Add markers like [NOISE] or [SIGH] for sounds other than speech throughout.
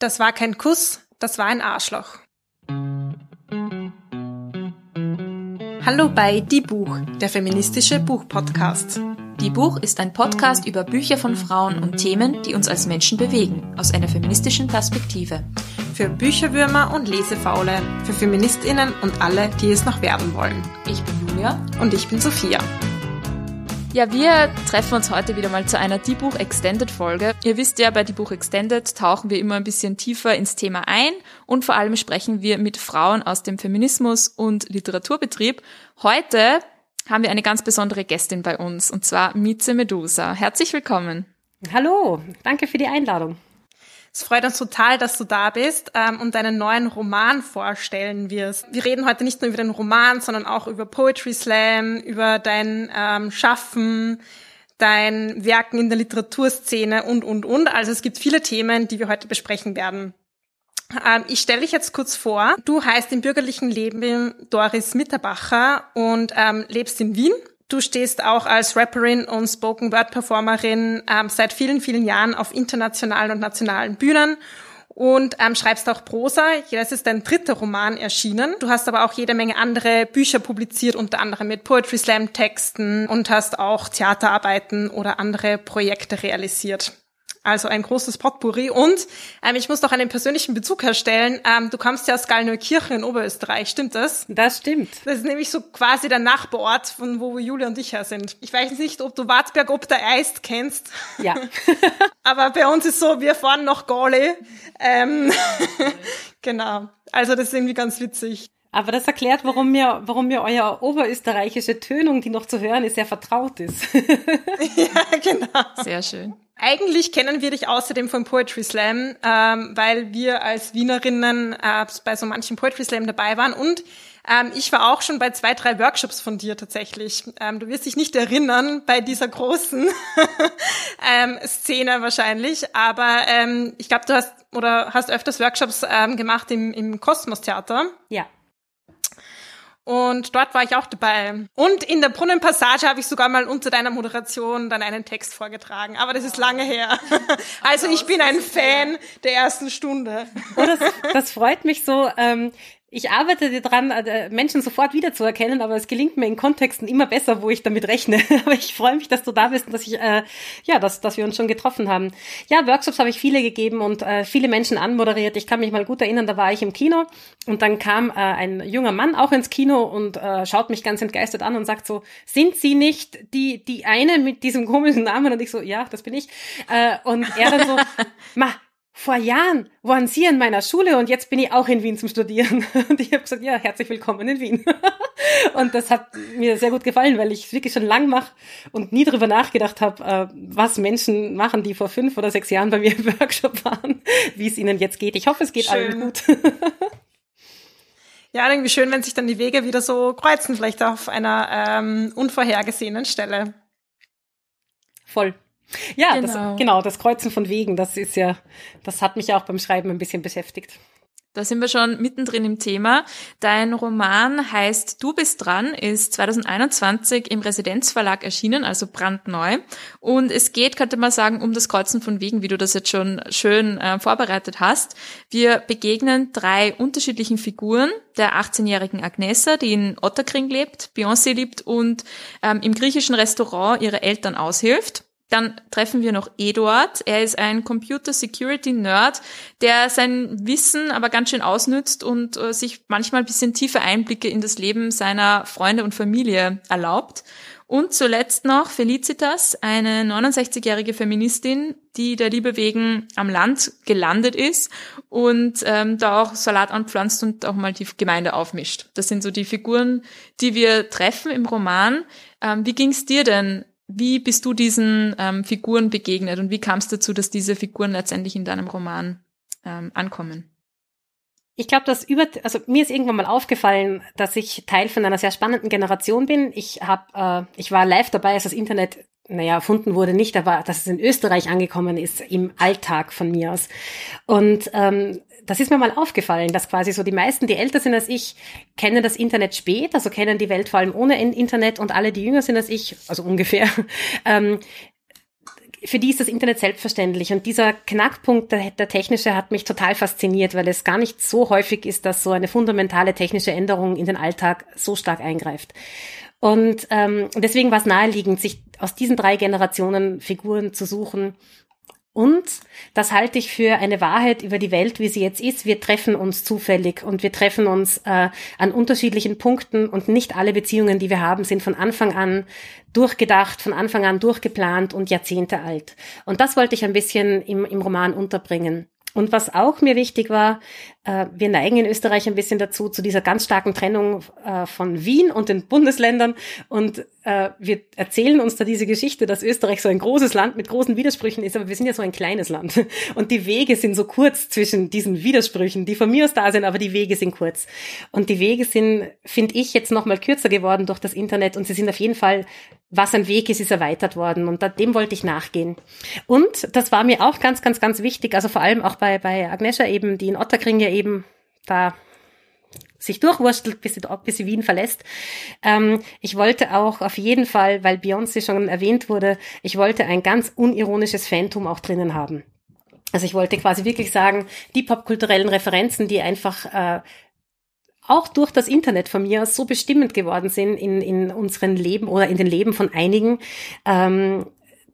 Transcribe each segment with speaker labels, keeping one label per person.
Speaker 1: Das war kein Kuss, das war ein Arschloch. Hallo bei Die Buch, der feministische Buchpodcast.
Speaker 2: Die Buch ist ein Podcast über Bücher von Frauen und Themen, die uns als Menschen bewegen, aus einer feministischen Perspektive.
Speaker 1: Für Bücherwürmer und Lesefaule, für Feministinnen und alle, die es noch werden wollen.
Speaker 2: Ich bin Julia.
Speaker 1: Und ich bin Sophia.
Speaker 2: Ja, wir treffen uns heute wieder mal zu einer Die Buch Extended Folge. Ihr wisst ja, bei Die Buch Extended tauchen wir immer ein bisschen tiefer ins Thema ein und vor allem sprechen wir mit Frauen aus dem Feminismus und Literaturbetrieb. Heute haben wir eine ganz besondere Gästin bei uns und zwar Mieze Medusa. Herzlich willkommen.
Speaker 3: Hallo, danke für die Einladung.
Speaker 1: Es freut uns total, dass du da bist ähm, und deinen neuen Roman vorstellen wirst. Wir reden heute nicht nur über den Roman, sondern auch über Poetry Slam, über dein ähm, Schaffen, dein Werken in der Literaturszene und, und, und. Also es gibt viele Themen, die wir heute besprechen werden. Ähm, ich stelle dich jetzt kurz vor. Du heißt im bürgerlichen Leben Doris Mitterbacher und ähm, lebst in Wien Du stehst auch als Rapperin und Spoken Word Performerin ähm, seit vielen, vielen Jahren auf internationalen und nationalen Bühnen und ähm, schreibst auch Prosa. Das ist dein dritter Roman erschienen. Du hast aber auch jede Menge andere Bücher publiziert, unter anderem mit Poetry Slam Texten und hast auch Theaterarbeiten oder andere Projekte realisiert. Also ein großes Potpourri. Und ähm, ich muss noch einen persönlichen Bezug herstellen. Ähm, du kommst ja aus Gallneukirchen in Oberösterreich, stimmt das?
Speaker 3: Das stimmt.
Speaker 1: Das ist nämlich so quasi der Nachbarort, von wo Julia und ich her sind. Ich weiß nicht, ob du Wartberg ob der Eist kennst.
Speaker 3: Ja. [LAUGHS]
Speaker 1: Aber bei uns ist so, wir fahren nach Gale. Ähm, [LAUGHS] genau. Also das ist irgendwie ganz witzig.
Speaker 3: Aber das erklärt, warum mir, warum mir euer oberösterreichische Tönung, die noch zu hören ist, sehr vertraut ist. [LAUGHS]
Speaker 1: ja, genau.
Speaker 2: Sehr schön.
Speaker 1: Eigentlich kennen wir dich außerdem vom Poetry Slam, ähm, weil wir als Wienerinnen äh, bei so manchen Poetry Slam dabei waren und ähm, ich war auch schon bei zwei, drei Workshops von dir tatsächlich. Ähm, du wirst dich nicht erinnern bei dieser großen [LAUGHS] ähm, Szene wahrscheinlich, aber ähm, ich glaube, du hast oder hast öfters Workshops ähm, gemacht im, im Kosmos Theater.
Speaker 3: Ja.
Speaker 1: Und dort war ich auch dabei. Und in der Brunnenpassage habe ich sogar mal unter deiner Moderation dann einen Text vorgetragen. Aber das ist lange her. [LAUGHS] Also ich bin ein Fan der ersten Stunde.
Speaker 3: Oh, das, das freut mich so. Ähm, ich arbeite daran, äh, Menschen sofort wiederzuerkennen, aber es gelingt mir in Kontexten immer besser, wo ich damit rechne. [LAUGHS] aber ich freue mich, dass du da bist und dass ich, äh, ja, dass, dass wir uns schon getroffen haben. Ja, Workshops habe ich viele gegeben und äh, viele Menschen anmoderiert. Ich kann mich mal gut erinnern, da war ich im Kino und dann kam äh, ein junger Mann auch ins Kino und äh, schaut mich ganz entgeistert an und sagt so, sind Sie nicht die, die eine mit diesem komischen Namen? Und ich so, ja, das bin ich. Äh, und er dann so, [LAUGHS] ma, vor Jahren waren Sie in meiner Schule und jetzt bin ich auch in Wien zum Studieren. [LAUGHS] Und ich habe gesagt, ja, herzlich willkommen in Wien. [LAUGHS] Und das hat mir sehr gut gefallen, weil ich es wirklich schon lang mache und nie darüber nachgedacht habe, äh, was Menschen machen, die vor fünf oder sechs Jahren bei mir im Workshop waren, [LAUGHS] wie es ihnen jetzt geht. Ich hoffe, es geht schön. allen gut.
Speaker 1: Ja, irgendwie schön, wenn sich dann die Wege wieder so kreuzen, vielleicht auf einer ähm, unvorhergesehenen Stelle.
Speaker 3: Voll. Ja, genau. Das, genau, das Kreuzen von Wegen, das ist ja, das hat mich auch beim Schreiben ein bisschen beschäftigt.
Speaker 2: Da sind wir schon mittendrin im Thema. Dein Roman heißt Du bist dran, ist 2021 im Residenzverlag erschienen, also brandneu. Und es geht, könnte man sagen, um das Kreuzen von Wegen, wie du das jetzt schon schön äh, vorbereitet hast. Wir begegnen drei unterschiedlichen Figuren. Der 18-jährigen Agnesa, die in Otterkring lebt, Beyoncé liebt und ähm, im griechischen Restaurant ihre Eltern aushilft. Dann treffen wir noch Eduard. Er ist ein Computer Security Nerd, der sein Wissen aber ganz schön ausnützt und äh, sich manchmal ein bisschen tiefe Einblicke in das Leben seiner Freunde und Familie erlaubt. Und zuletzt noch Felicitas, eine 69-jährige Feministin, die der Liebe wegen am Land gelandet ist und ähm, da auch Salat anpflanzt und auch mal die Gemeinde aufmischt. Das sind so die Figuren, die wir treffen im Roman. Ähm, wie ging's dir denn wie bist du diesen ähm, Figuren begegnet und wie kam es dazu, dass diese Figuren letztendlich in deinem Roman ähm, ankommen?
Speaker 3: Ich glaube, dass über, also mir ist irgendwann mal aufgefallen, dass ich Teil von einer sehr spannenden Generation bin. Ich habe, äh, ich war live dabei, als das Internet, naja, erfunden wurde, nicht, aber dass es in Österreich angekommen ist im Alltag von mir aus. Und ähm, das ist mir mal aufgefallen, dass quasi so die meisten, die älter sind als ich, kennen das Internet spät, also kennen die Welt vor allem ohne Internet und alle, die jünger sind als ich, also ungefähr, [LAUGHS] ähm, für die ist das Internet selbstverständlich. Und dieser Knackpunkt, der, der, technische, hat mich total fasziniert, weil es gar nicht so häufig ist, dass so eine fundamentale technische Änderung in den Alltag so stark eingreift. Und ähm, deswegen war es naheliegend, sich aus diesen drei Generationen Figuren zu suchen, und das halte ich für eine Wahrheit über die Welt, wie sie jetzt ist. Wir treffen uns zufällig und wir treffen uns äh, an unterschiedlichen Punkten und nicht alle Beziehungen, die wir haben, sind von Anfang an durchgedacht, von Anfang an durchgeplant und Jahrzehnte alt. Und das wollte ich ein bisschen im, im Roman unterbringen. Und was auch mir wichtig war, wir neigen in Österreich ein bisschen dazu, zu dieser ganz starken Trennung äh, von Wien und den Bundesländern. Und äh, wir erzählen uns da diese Geschichte, dass Österreich so ein großes Land mit großen Widersprüchen ist, aber wir sind ja so ein kleines Land. [LAUGHS] Und die Wege sind so kurz zwischen diesen Widersprüchen, die von mir aus da sind, aber die Wege sind kurz. Und die Wege sind, finde ich, jetzt noch mal kürzer geworden durch das Internet und sie sind auf jeden Fall was ein Weg ist, ist erweitert worden und dem wollte ich nachgehen. Und das war mir auch ganz, ganz, ganz wichtig, also vor allem auch bei, bei Agnesha eben, die in Otterkring ja eben da sich durchwurstelt, bis sie, bis sie Wien verlässt. Ähm, ich wollte auch auf jeden Fall, weil Beyoncé schon erwähnt wurde, ich wollte ein ganz unironisches Phantom auch drinnen haben. Also ich wollte quasi wirklich sagen, die popkulturellen Referenzen, die einfach äh, auch durch das Internet von mir so bestimmend geworden sind in, in unseren Leben oder in den Leben von einigen, ähm,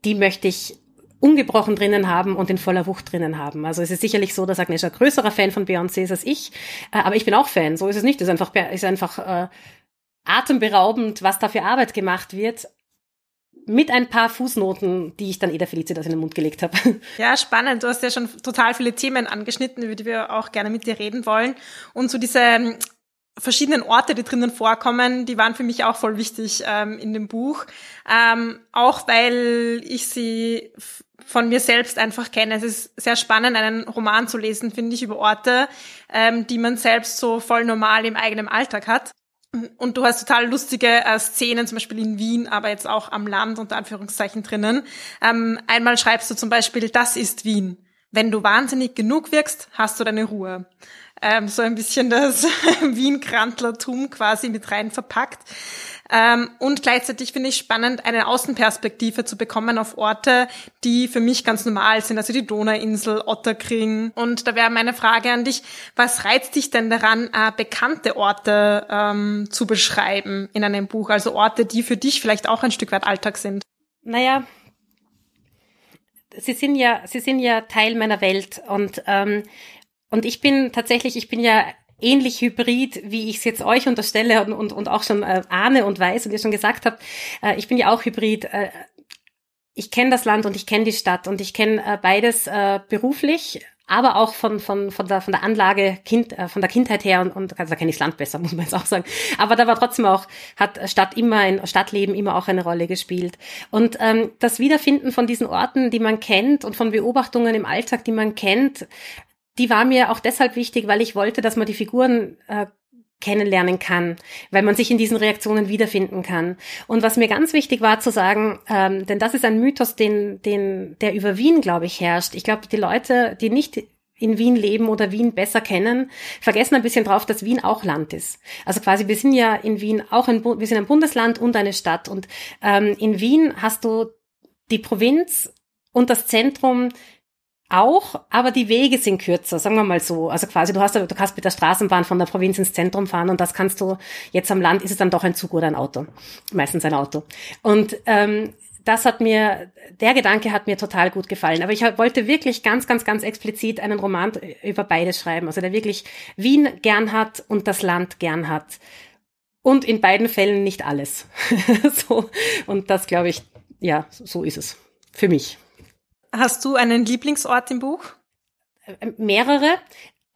Speaker 3: die möchte ich ungebrochen drinnen haben und in voller Wucht drinnen haben. Also es ist sicherlich so, dass Agnesha größerer Fan von Beyoncé ist als ich, äh, aber ich bin auch Fan. So ist es nicht. Es ist einfach, ist einfach äh, atemberaubend, was da für Arbeit gemacht wird mit ein paar Fußnoten, die ich dann Eda Felicitas in den Mund gelegt habe. [LAUGHS]
Speaker 1: Ja, spannend. Du hast ja schon total viele Themen angeschnitten, über die wir auch gerne mit dir reden wollen. Und so diese verschiedenen Orte, die drinnen vorkommen, die waren für mich auch voll wichtig ähm, in dem Buch. Ähm, auch weil ich sie von mir selbst einfach kenne. Es ist sehr spannend, einen Roman zu lesen, finde ich, über Orte, ähm, die man selbst so voll normal im eigenen Alltag hat. Und du hast total lustige äh, Szenen, zum Beispiel in Wien, aber jetzt auch am Land unter Anführungszeichen drinnen. Ähm, einmal schreibst du zum Beispiel, das ist Wien. Wenn du wahnsinnig genug wirkst, hast du deine Ruhe ähm, so ein bisschen das [LAUGHS] Wien-Krantlertum quasi mit rein verpackt. Ähm, und gleichzeitig finde ich spannend, eine Außenperspektive zu bekommen auf Orte, die für mich ganz normal sind, also die Donauinsel, Otterkring. Und da wäre meine Frage an dich, was reizt dich denn daran, äh, bekannte Orte ähm, zu beschreiben in einem Buch? Also Orte, die für dich vielleicht auch ein Stück weit Alltag sind?
Speaker 3: Naja, sie sind ja, sie sind ja Teil meiner Welt und ähm, und ich bin tatsächlich, ich bin ja ähnlich hybrid, wie ich es jetzt euch unterstelle und, und, und auch schon äh, ahne und weiß und ihr schon gesagt habt. Äh, ich bin ja auch hybrid. Äh, ich kenne das Land und ich kenne die Stadt und ich kenne äh, beides äh, beruflich, aber auch von, von, von, der, von der Anlage, kind, äh, von der Kindheit her und, und also da kenne ich das Land besser, [LAUGHS] muss man jetzt auch sagen. Aber da war trotzdem auch, hat Stadt immer ein Stadtleben immer auch eine Rolle gespielt. Und ähm, das Wiederfinden von diesen Orten, die man kennt und von Beobachtungen im Alltag, die man kennt, die war mir auch deshalb wichtig, weil ich wollte, dass man die Figuren äh, kennenlernen kann, weil man sich in diesen Reaktionen wiederfinden kann. Und was mir ganz wichtig war zu sagen, ähm, denn das ist ein Mythos, den, den, der über Wien, glaube ich, herrscht. Ich glaube, die Leute, die nicht in Wien leben oder Wien besser kennen, vergessen ein bisschen drauf, dass Wien auch Land ist. Also quasi, wir sind ja in Wien auch ein, wir sind ein Bundesland und eine Stadt. Und ähm, in Wien hast du die Provinz und das Zentrum auch, aber die Wege sind kürzer, sagen wir mal so. Also quasi, du hast, du kannst mit der Straßenbahn von der Provinz ins Zentrum fahren und das kannst du jetzt am Land ist es dann doch ein Zug oder ein Auto, meistens ein Auto. Und ähm, das hat mir, der Gedanke hat mir total gut gefallen. Aber ich wollte wirklich ganz, ganz, ganz explizit einen Roman über beide schreiben. Also der wirklich Wien gern hat und das Land gern hat. Und in beiden Fällen nicht alles. [LAUGHS] so. Und das glaube ich, ja, so ist es. Für mich.
Speaker 1: Hast du einen Lieblingsort im Buch?
Speaker 3: Äh, mehrere,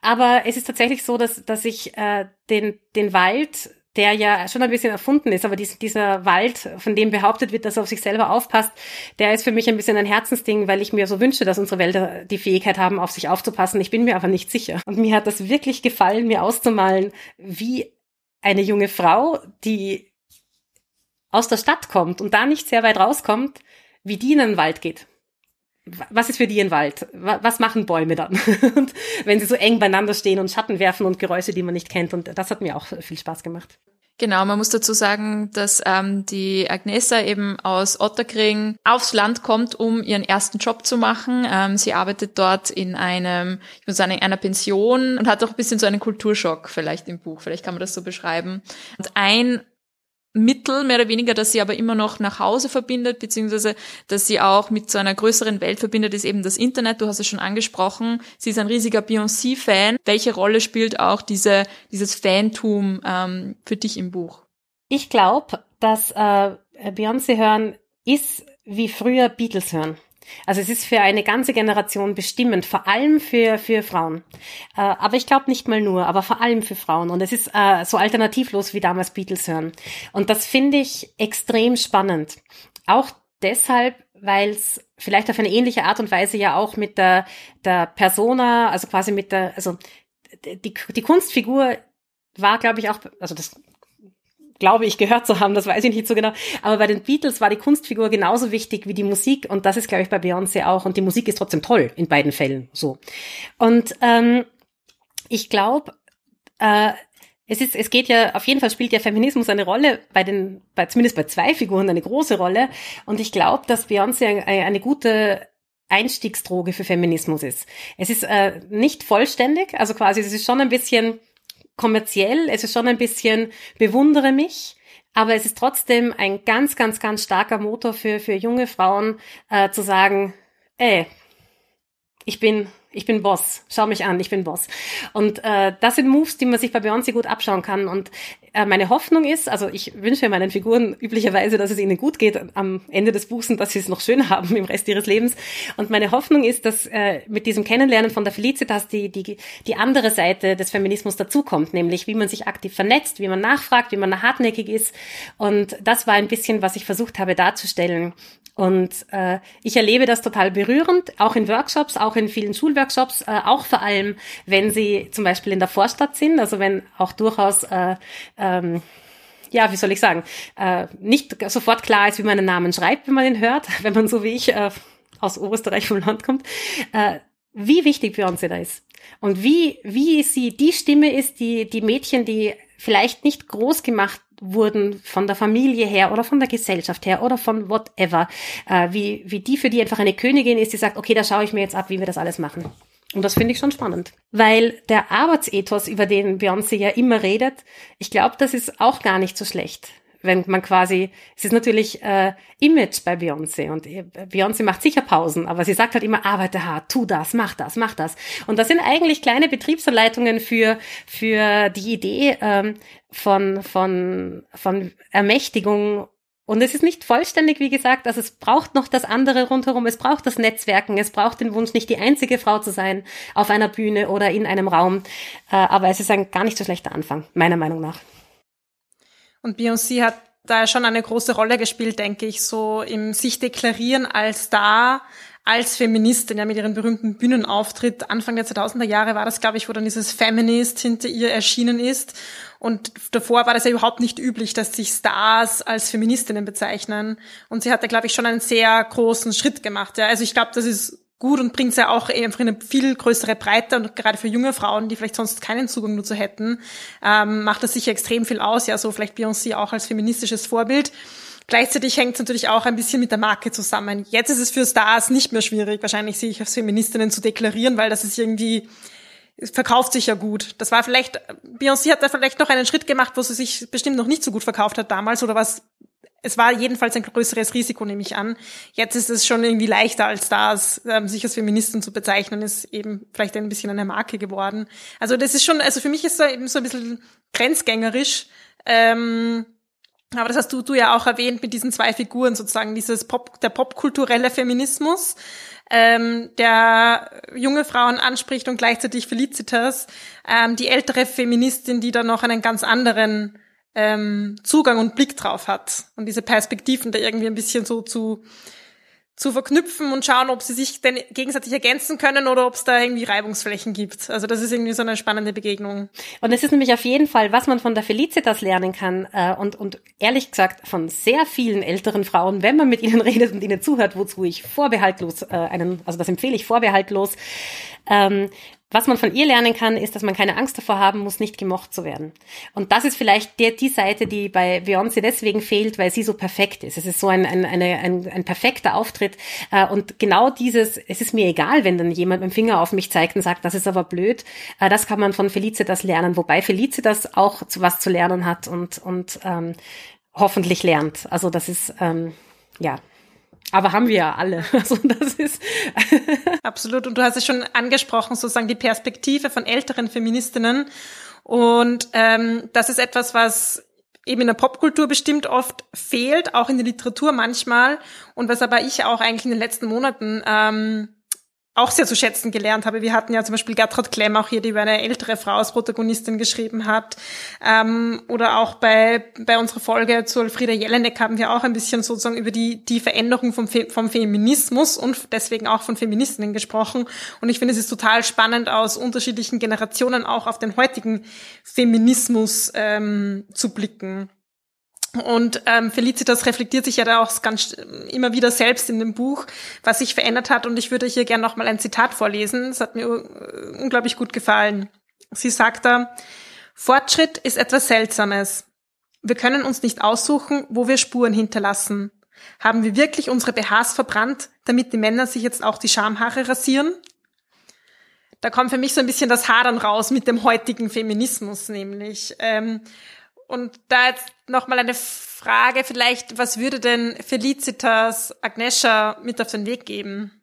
Speaker 3: aber es ist tatsächlich so, dass, dass ich äh, den, den Wald, der ja schon ein bisschen erfunden ist, aber dies, dieser Wald, von dem behauptet wird, dass er auf sich selber aufpasst, der ist für mich ein bisschen ein Herzensding, weil ich mir so wünsche, dass unsere Wälder die Fähigkeit haben, auf sich aufzupassen. Ich bin mir aber nicht sicher. Und mir hat das wirklich gefallen, mir auszumalen, wie eine junge Frau, die aus der Stadt kommt und da nicht sehr weit rauskommt, wie die in den Wald geht was ist für die ein Wald? Was machen Bäume dann? [LAUGHS] wenn sie so eng beieinander stehen und Schatten werfen und Geräusche, die man nicht kennt. Und das hat mir auch viel Spaß gemacht.
Speaker 2: Genau, man muss dazu sagen, dass ähm, die Agnesa eben aus Otterkring aufs Land kommt, um ihren ersten Job zu machen. Ähm, sie arbeitet dort in einem, ich muss sagen, in einer Pension und hat auch ein bisschen so einen Kulturschock vielleicht im Buch. Vielleicht kann man das so beschreiben. Und ein Mittel, mehr oder weniger, dass sie aber immer noch nach Hause verbindet, beziehungsweise dass sie auch mit so einer größeren Welt verbindet, ist eben das Internet. Du hast es schon angesprochen. Sie ist ein riesiger Beyoncé-Fan. Welche Rolle spielt auch diese, dieses Fantum ähm, für dich im Buch?
Speaker 3: Ich glaube, dass äh, Beyoncé hören ist wie früher Beatles hören. Also es ist für eine ganze Generation bestimmend, vor allem für, für Frauen. Äh, aber ich glaube nicht mal nur, aber vor allem für Frauen. Und es ist äh, so alternativlos wie damals Beatles hören. Und das finde ich extrem spannend. Auch deshalb, weil es vielleicht auf eine ähnliche Art und Weise ja auch mit der, der Persona, also quasi mit der, also die, die Kunstfigur war, glaube ich, auch, also das glaube ich, gehört zu haben, das weiß ich nicht so genau. Aber bei den Beatles war die Kunstfigur genauso wichtig wie die Musik und das ist, glaube ich, bei Beyoncé auch. Und die Musik ist trotzdem toll in beiden Fällen so. Und ähm, ich glaube, äh, es ist, es geht ja, auf jeden Fall spielt ja Feminismus eine Rolle, bei den, bei, zumindest bei zwei Figuren eine große Rolle. Und ich glaube, dass Beyoncé eine, eine gute Einstiegsdroge für Feminismus ist. Es ist äh, nicht vollständig, also quasi, es ist schon ein bisschen kommerziell, es ist schon ein bisschen bewundere mich, aber es ist trotzdem ein ganz, ganz, ganz starker Motor für, für junge Frauen äh, zu sagen, ey, ich bin ich bin Boss, schau mich an, ich bin Boss. Und äh, das sind Moves, die man sich bei Beyoncé gut abschauen kann. Und meine Hoffnung ist, also ich wünsche meinen Figuren üblicherweise, dass es ihnen gut geht am Ende des Buchs und dass sie es noch schön [LAUGHS] haben im Rest ihres Lebens. Und meine Hoffnung ist, dass äh, mit diesem Kennenlernen von der Felicitas die, die, die andere Seite des Feminismus dazukommt, nämlich wie man sich aktiv vernetzt, wie man nachfragt, wie man hartnäckig ist. Und das war ein bisschen, was ich versucht habe darzustellen. Und äh, ich erlebe das total berührend, auch in Workshops, auch in vielen Schulworkshops, äh, auch vor allem, wenn sie zum Beispiel in der Vorstadt sind, also wenn auch durchaus äh, ähm, ja, wie soll ich sagen, äh, nicht sofort klar ist, wie man einen Namen schreibt, wenn man ihn hört, [LAUGHS] wenn man so wie ich äh, aus Oberösterreich vom Land kommt, äh, wie wichtig Beyoncé da ist. Und wie, wie sie die Stimme ist, die, die Mädchen, die vielleicht nicht groß gemacht wurden von der Familie her oder von der Gesellschaft her oder von whatever, äh, wie, wie die für die einfach eine Königin ist, die sagt, okay, da schaue ich mir jetzt ab, wie wir das alles machen. Und das finde ich schon spannend. Weil der Arbeitsethos, über den Beyoncé ja immer redet, ich glaube, das ist auch gar nicht so schlecht wenn man quasi, es ist natürlich äh, Image bei Beyoncé und äh, Beyoncé macht sicher Pausen, aber sie sagt halt immer, arbeite hart, tu das, mach das, mach das. Und das sind eigentlich kleine Betriebsanleitungen für, für die Idee ähm, von, von, von Ermächtigung und es ist nicht vollständig, wie gesagt, also es braucht noch das andere rundherum, es braucht das Netzwerken, es braucht den Wunsch, nicht die einzige Frau zu sein auf einer Bühne oder in einem Raum. Äh, aber es ist ein gar nicht so schlechter Anfang, meiner Meinung nach.
Speaker 1: Und Beyoncé hat da schon eine große Rolle gespielt, denke ich, so im sich deklarieren als Star, als Feministin, ja, mit ihrem berühmten Bühnenauftritt. Anfang der 2000er Jahre war das, glaube ich, wo dann dieses Feminist hinter ihr erschienen ist. Und davor war das ja überhaupt nicht üblich, dass sich Stars als Feministinnen bezeichnen. Und sie hat da, glaube ich, schon einen sehr großen Schritt gemacht. Ja. Also ich glaube, das ist gut und bringt ja auch einfach eine viel größere Breite und gerade für junge Frauen, die vielleicht sonst keinen Zugang dazu hätten, ähm, macht das sicher extrem viel aus. Ja, so vielleicht Beyoncé auch als feministisches Vorbild. Gleichzeitig hängt es natürlich auch ein bisschen mit der Marke zusammen. Jetzt ist es für Stars nicht mehr schwierig, wahrscheinlich sich als Feministinnen zu deklarieren, weil das ist irgendwie es verkauft sich ja gut. Das war vielleicht, Beyoncé hat da vielleicht noch einen Schritt gemacht, wo sie sich bestimmt noch nicht so gut verkauft hat damals oder was es war jedenfalls ein größeres Risiko, nehme ich an. Jetzt ist es schon irgendwie leichter als Stars, ähm, sich als Feministin zu bezeichnen, ist eben vielleicht ein bisschen eine Marke geworden. Also das ist schon, also für mich ist es eben so ein bisschen grenzgängerisch. Ähm, aber das hast du, du ja auch erwähnt mit diesen zwei Figuren sozusagen, dieses Pop, der popkulturelle Feminismus, ähm, der junge Frauen anspricht und gleichzeitig Felicitas, ähm, die ältere Feministin, die da noch einen ganz anderen ähm, Zugang und Blick drauf hat und diese Perspektiven da irgendwie ein bisschen so zu zu verknüpfen und schauen, ob sie sich denn gegenseitig ergänzen können oder ob es da irgendwie Reibungsflächen gibt. Also das ist irgendwie so eine spannende Begegnung.
Speaker 3: Und es ist nämlich auf jeden Fall, was man von der Felicitas lernen kann äh, und, und ehrlich gesagt von sehr vielen älteren Frauen, wenn man mit ihnen [LAUGHS] redet und ihnen zuhört, wozu ich vorbehaltlos äh, einen, also das empfehle ich vorbehaltlos, ähm, was man von ihr lernen kann, ist, dass man keine Angst davor haben muss, nicht gemocht zu werden. Und das ist vielleicht der, die Seite, die bei Beyoncé deswegen fehlt, weil sie so perfekt ist. Es ist so ein, ein, eine, ein, ein perfekter Auftritt. Äh, und genau dieses, es ist mir egal, wenn dann jemand mit dem Finger auf mich zeigt und sagt, das ist aber blöd, äh, das kann man von Felicitas lernen, wobei Felicitas auch zu was zu lernen hat und, und ähm, hoffentlich lernt. Also das ist, ähm, ja, aber haben wir ja alle. [LAUGHS] Also das ist [LAUGHS]
Speaker 1: absolut. Und du hast es schon angesprochen, sozusagen die Perspektive von älteren Feministinnen. Und ähm, das ist etwas, was eben in der Popkultur bestimmt oft fehlt, auch in der Literatur manchmal. Und was aber ich auch eigentlich in den letzten Monaten ähm, auch sehr zu schätzen gelernt habe. Wir hatten ja zum Beispiel Gertrud Klemm auch hier, die über eine ältere Frau als Protagonistin geschrieben hat. Ähm, oder auch bei, bei unserer Folge zu Elfriede Jelinek haben wir auch ein bisschen sozusagen über die, die Veränderung vom, Fe vom Feminismus und deswegen auch von Feministinnen gesprochen. Und ich finde, es ist total spannend, aus unterschiedlichen Generationen auch auf den heutigen Feminismus ähm, zu blicken. Und ähm, Felicitas reflektiert sich ja da auch ganz immer wieder selbst in dem Buch, was sich verändert hat. Und ich würde hier gerne nochmal ein Zitat vorlesen. Es hat mir äh, unglaublich gut gefallen. Sie sagt da, Fortschritt ist etwas Seltsames. Wir können uns nicht aussuchen, wo wir Spuren hinterlassen. Haben wir wirklich unsere BHs verbrannt, damit die Männer sich jetzt auch die Schamhaare rasieren? Da kommt für mich so ein bisschen das Hadern raus mit dem heutigen Feminismus, nämlich. Ähm, und da jetzt nochmal eine Frage vielleicht, was würde denn Felicitas Agnesha mit auf den Weg geben?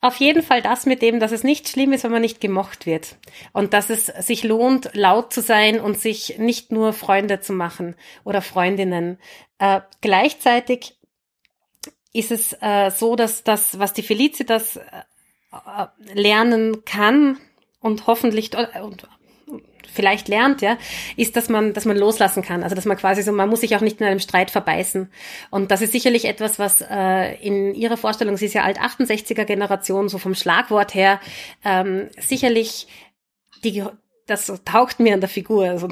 Speaker 3: Auf jeden Fall das mit dem, dass es nicht schlimm ist, wenn man nicht gemocht wird. Und dass es sich lohnt, laut zu sein und sich nicht nur Freunde zu machen oder Freundinnen. Äh, gleichzeitig ist es äh, so, dass das, was die Felicitas äh, lernen kann und hoffentlich und vielleicht lernt, ja, ist, dass man, dass man loslassen kann. Also dass man quasi so, man muss sich auch nicht in einem Streit verbeißen. Und das ist sicherlich etwas, was äh, in ihrer Vorstellung, sie ist ja alt 68er Generation, so vom Schlagwort her, ähm, sicherlich die, das taucht mir an der Figur. Also,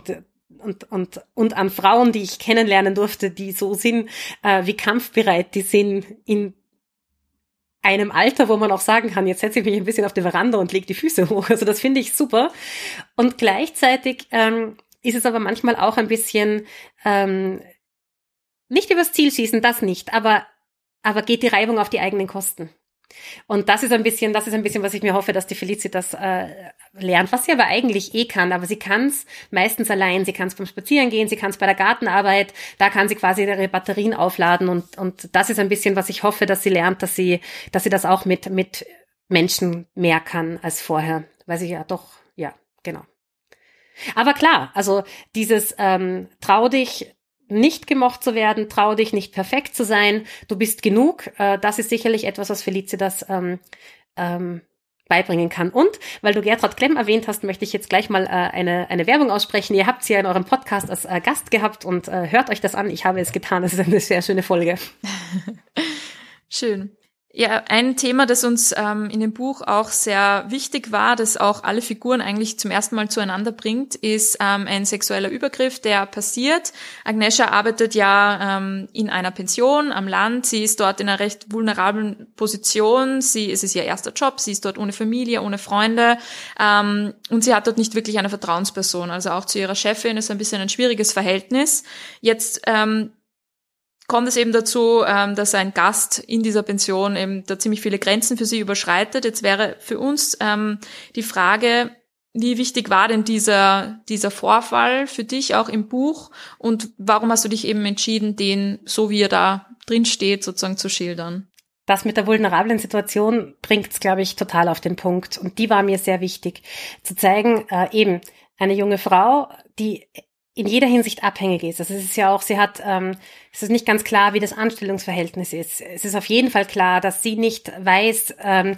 Speaker 3: und, und, und an Frauen, die ich kennenlernen durfte, die so sind, äh, wie kampfbereit die sind in einem Alter, wo man auch sagen kann, jetzt setze ich mich ein bisschen auf die Veranda und lege die Füße [LAUGHS] hoch. Also das finde ich super. Und gleichzeitig ähm, ist es aber manchmal auch ein bisschen ähm, nicht übers Ziel schießen, das nicht, aber aber geht die Reibung auf die eigenen Kosten. Und das ist ein bisschen, das ist ein bisschen, was ich mir hoffe, dass die Felicitas äh, lernt, was sie aber eigentlich eh kann. Aber sie kann es meistens allein. Sie kann es beim Spazierengehen, sie kann es bei der Gartenarbeit. Da kann sie quasi ihre Batterien aufladen. Und, und das ist ein bisschen, was ich hoffe, dass sie lernt, dass sie, dass sie das auch mit, mit Menschen mehr kann als vorher. Weil sie ja doch, ja, genau. Aber klar, also dieses ähm, trau dich, nicht gemocht zu werden, trau dich nicht perfekt zu sein, du bist genug. Äh, das ist sicherlich etwas, was Felicitas ähm, ähm, beibringen kann. Und weil du Gertrud Klemm erwähnt hast, möchte ich jetzt gleich mal äh, eine, eine Werbung aussprechen. Ihr habt sie ja in eurem Podcast als äh, Gast gehabt und äh, hört euch das an. Ich habe es getan. Das ist eine sehr schöne Folge. [LAUGHS]
Speaker 2: Schön. Ja, ein Thema, das uns ähm, in dem Buch auch sehr wichtig war, das auch alle Figuren eigentlich zum ersten Mal zueinander bringt, ist ähm, ein sexueller Übergriff, der passiert. Agnesha arbeitet ja ähm, in einer Pension am Land. Sie ist dort in einer recht vulnerablen Position. Sie, es ist ihr erster Job. Sie ist dort ohne Familie, ohne Freunde. Ähm, und sie hat dort nicht wirklich eine Vertrauensperson. Also auch zu ihrer Chefin ist ein bisschen ein schwieriges Verhältnis. Jetzt ähm, kommt es eben dazu, ähm, dass ein Gast in dieser Pension eben da ziemlich viele Grenzen für sie überschreitet. Jetzt wäre für uns ähm, die Frage, wie wichtig war denn dieser, dieser Vorfall für dich auch im Buch und warum hast du dich eben entschieden, den, so wie er da drin steht, sozusagen zu schildern?
Speaker 3: Das mit der vulnerablen Situation bringt es, glaube ich, total auf den Punkt. Und die war mir sehr wichtig. Zu zeigen, äh, eben, eine junge Frau, die in jeder Hinsicht abhängig ist. Also es ist ja auch, sie hat, ähm, es ist nicht ganz klar, wie das Anstellungsverhältnis ist. Es ist auf jeden Fall klar, dass sie nicht weiß, ähm,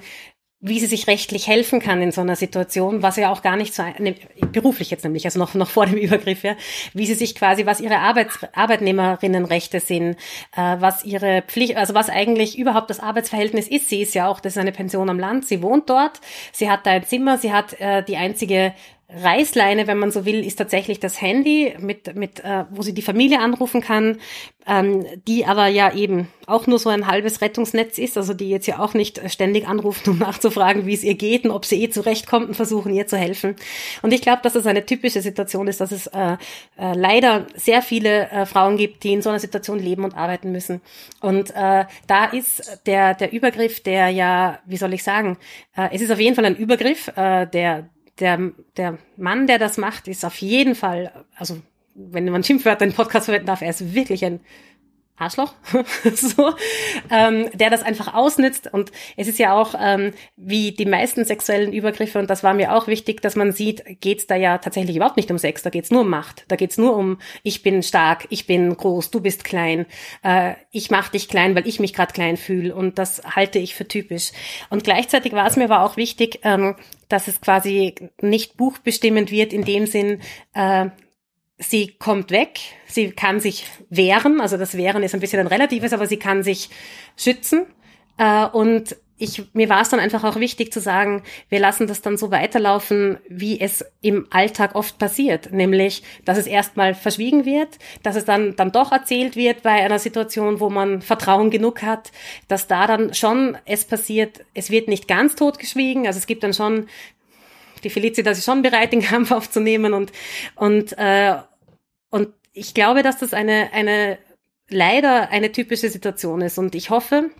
Speaker 3: wie sie sich rechtlich helfen kann in so einer Situation, was ja auch gar nicht so, ne, beruflich jetzt nämlich, also noch, noch vor dem Übergriff, ja, wie sie sich quasi, was ihre Arbeits, Arbeitnehmerinnenrechte sind, äh, was ihre Pflicht, also was eigentlich überhaupt das Arbeitsverhältnis ist. Sie ist ja auch, das ist eine Pension am Land, sie wohnt dort, sie hat da ein Zimmer, sie hat äh, die einzige Reißleine, wenn man so will, ist tatsächlich das Handy, mit, mit, äh, wo sie die Familie anrufen kann, ähm, die aber ja eben auch nur so ein halbes Rettungsnetz ist, also die jetzt ja auch nicht ständig anrufen, [LAUGHS] um nachzufragen, wie es ihr geht und ob sie eh zurechtkommt und versuchen ihr zu helfen. Und ich glaube, dass es eine typische Situation ist, dass es äh, äh, leider sehr viele äh, Frauen gibt, die in so einer Situation leben und arbeiten müssen. Und äh, da ist der, der Übergriff, der ja, wie soll ich sagen, äh, es ist auf jeden Fall ein Übergriff, äh, der der, der Mann, der das macht, ist auf jeden Fall, also wenn man Schimpfwörter in Podcast verwenden darf, er ist wirklich ein Arschloch, [LAUGHS] so, ähm, der das einfach ausnützt. Und es ist ja auch, ähm, wie die meisten sexuellen Übergriffe, und das war mir auch wichtig, dass man sieht, geht's da ja tatsächlich überhaupt nicht um Sex, da geht's nur um Macht. Da geht's nur um, ich bin stark, ich bin groß, du bist klein, äh, ich mach dich klein, weil ich mich gerade klein fühle. Und das halte ich für typisch. Und gleichzeitig war es mir aber auch wichtig, ähm, dass es quasi nicht buchbestimmend wird in dem Sinn, äh, sie kommt weg, sie kann sich wehren, also das Wehren ist ein bisschen ein relatives, aber sie kann sich schützen. Äh, und ich, mir war es dann einfach auch wichtig zu sagen, wir lassen das dann so weiterlaufen, wie es im Alltag oft passiert. Nämlich, dass es erstmal verschwiegen wird, dass es dann, dann doch erzählt wird bei einer Situation, wo man Vertrauen genug hat, dass da dann schon es passiert, es wird nicht ganz totgeschwiegen. Also es gibt dann schon die Felicitas ist schon bereit, den Kampf aufzunehmen. Und, und, äh, und ich glaube, dass das eine, eine, leider eine typische Situation ist. Und ich hoffe,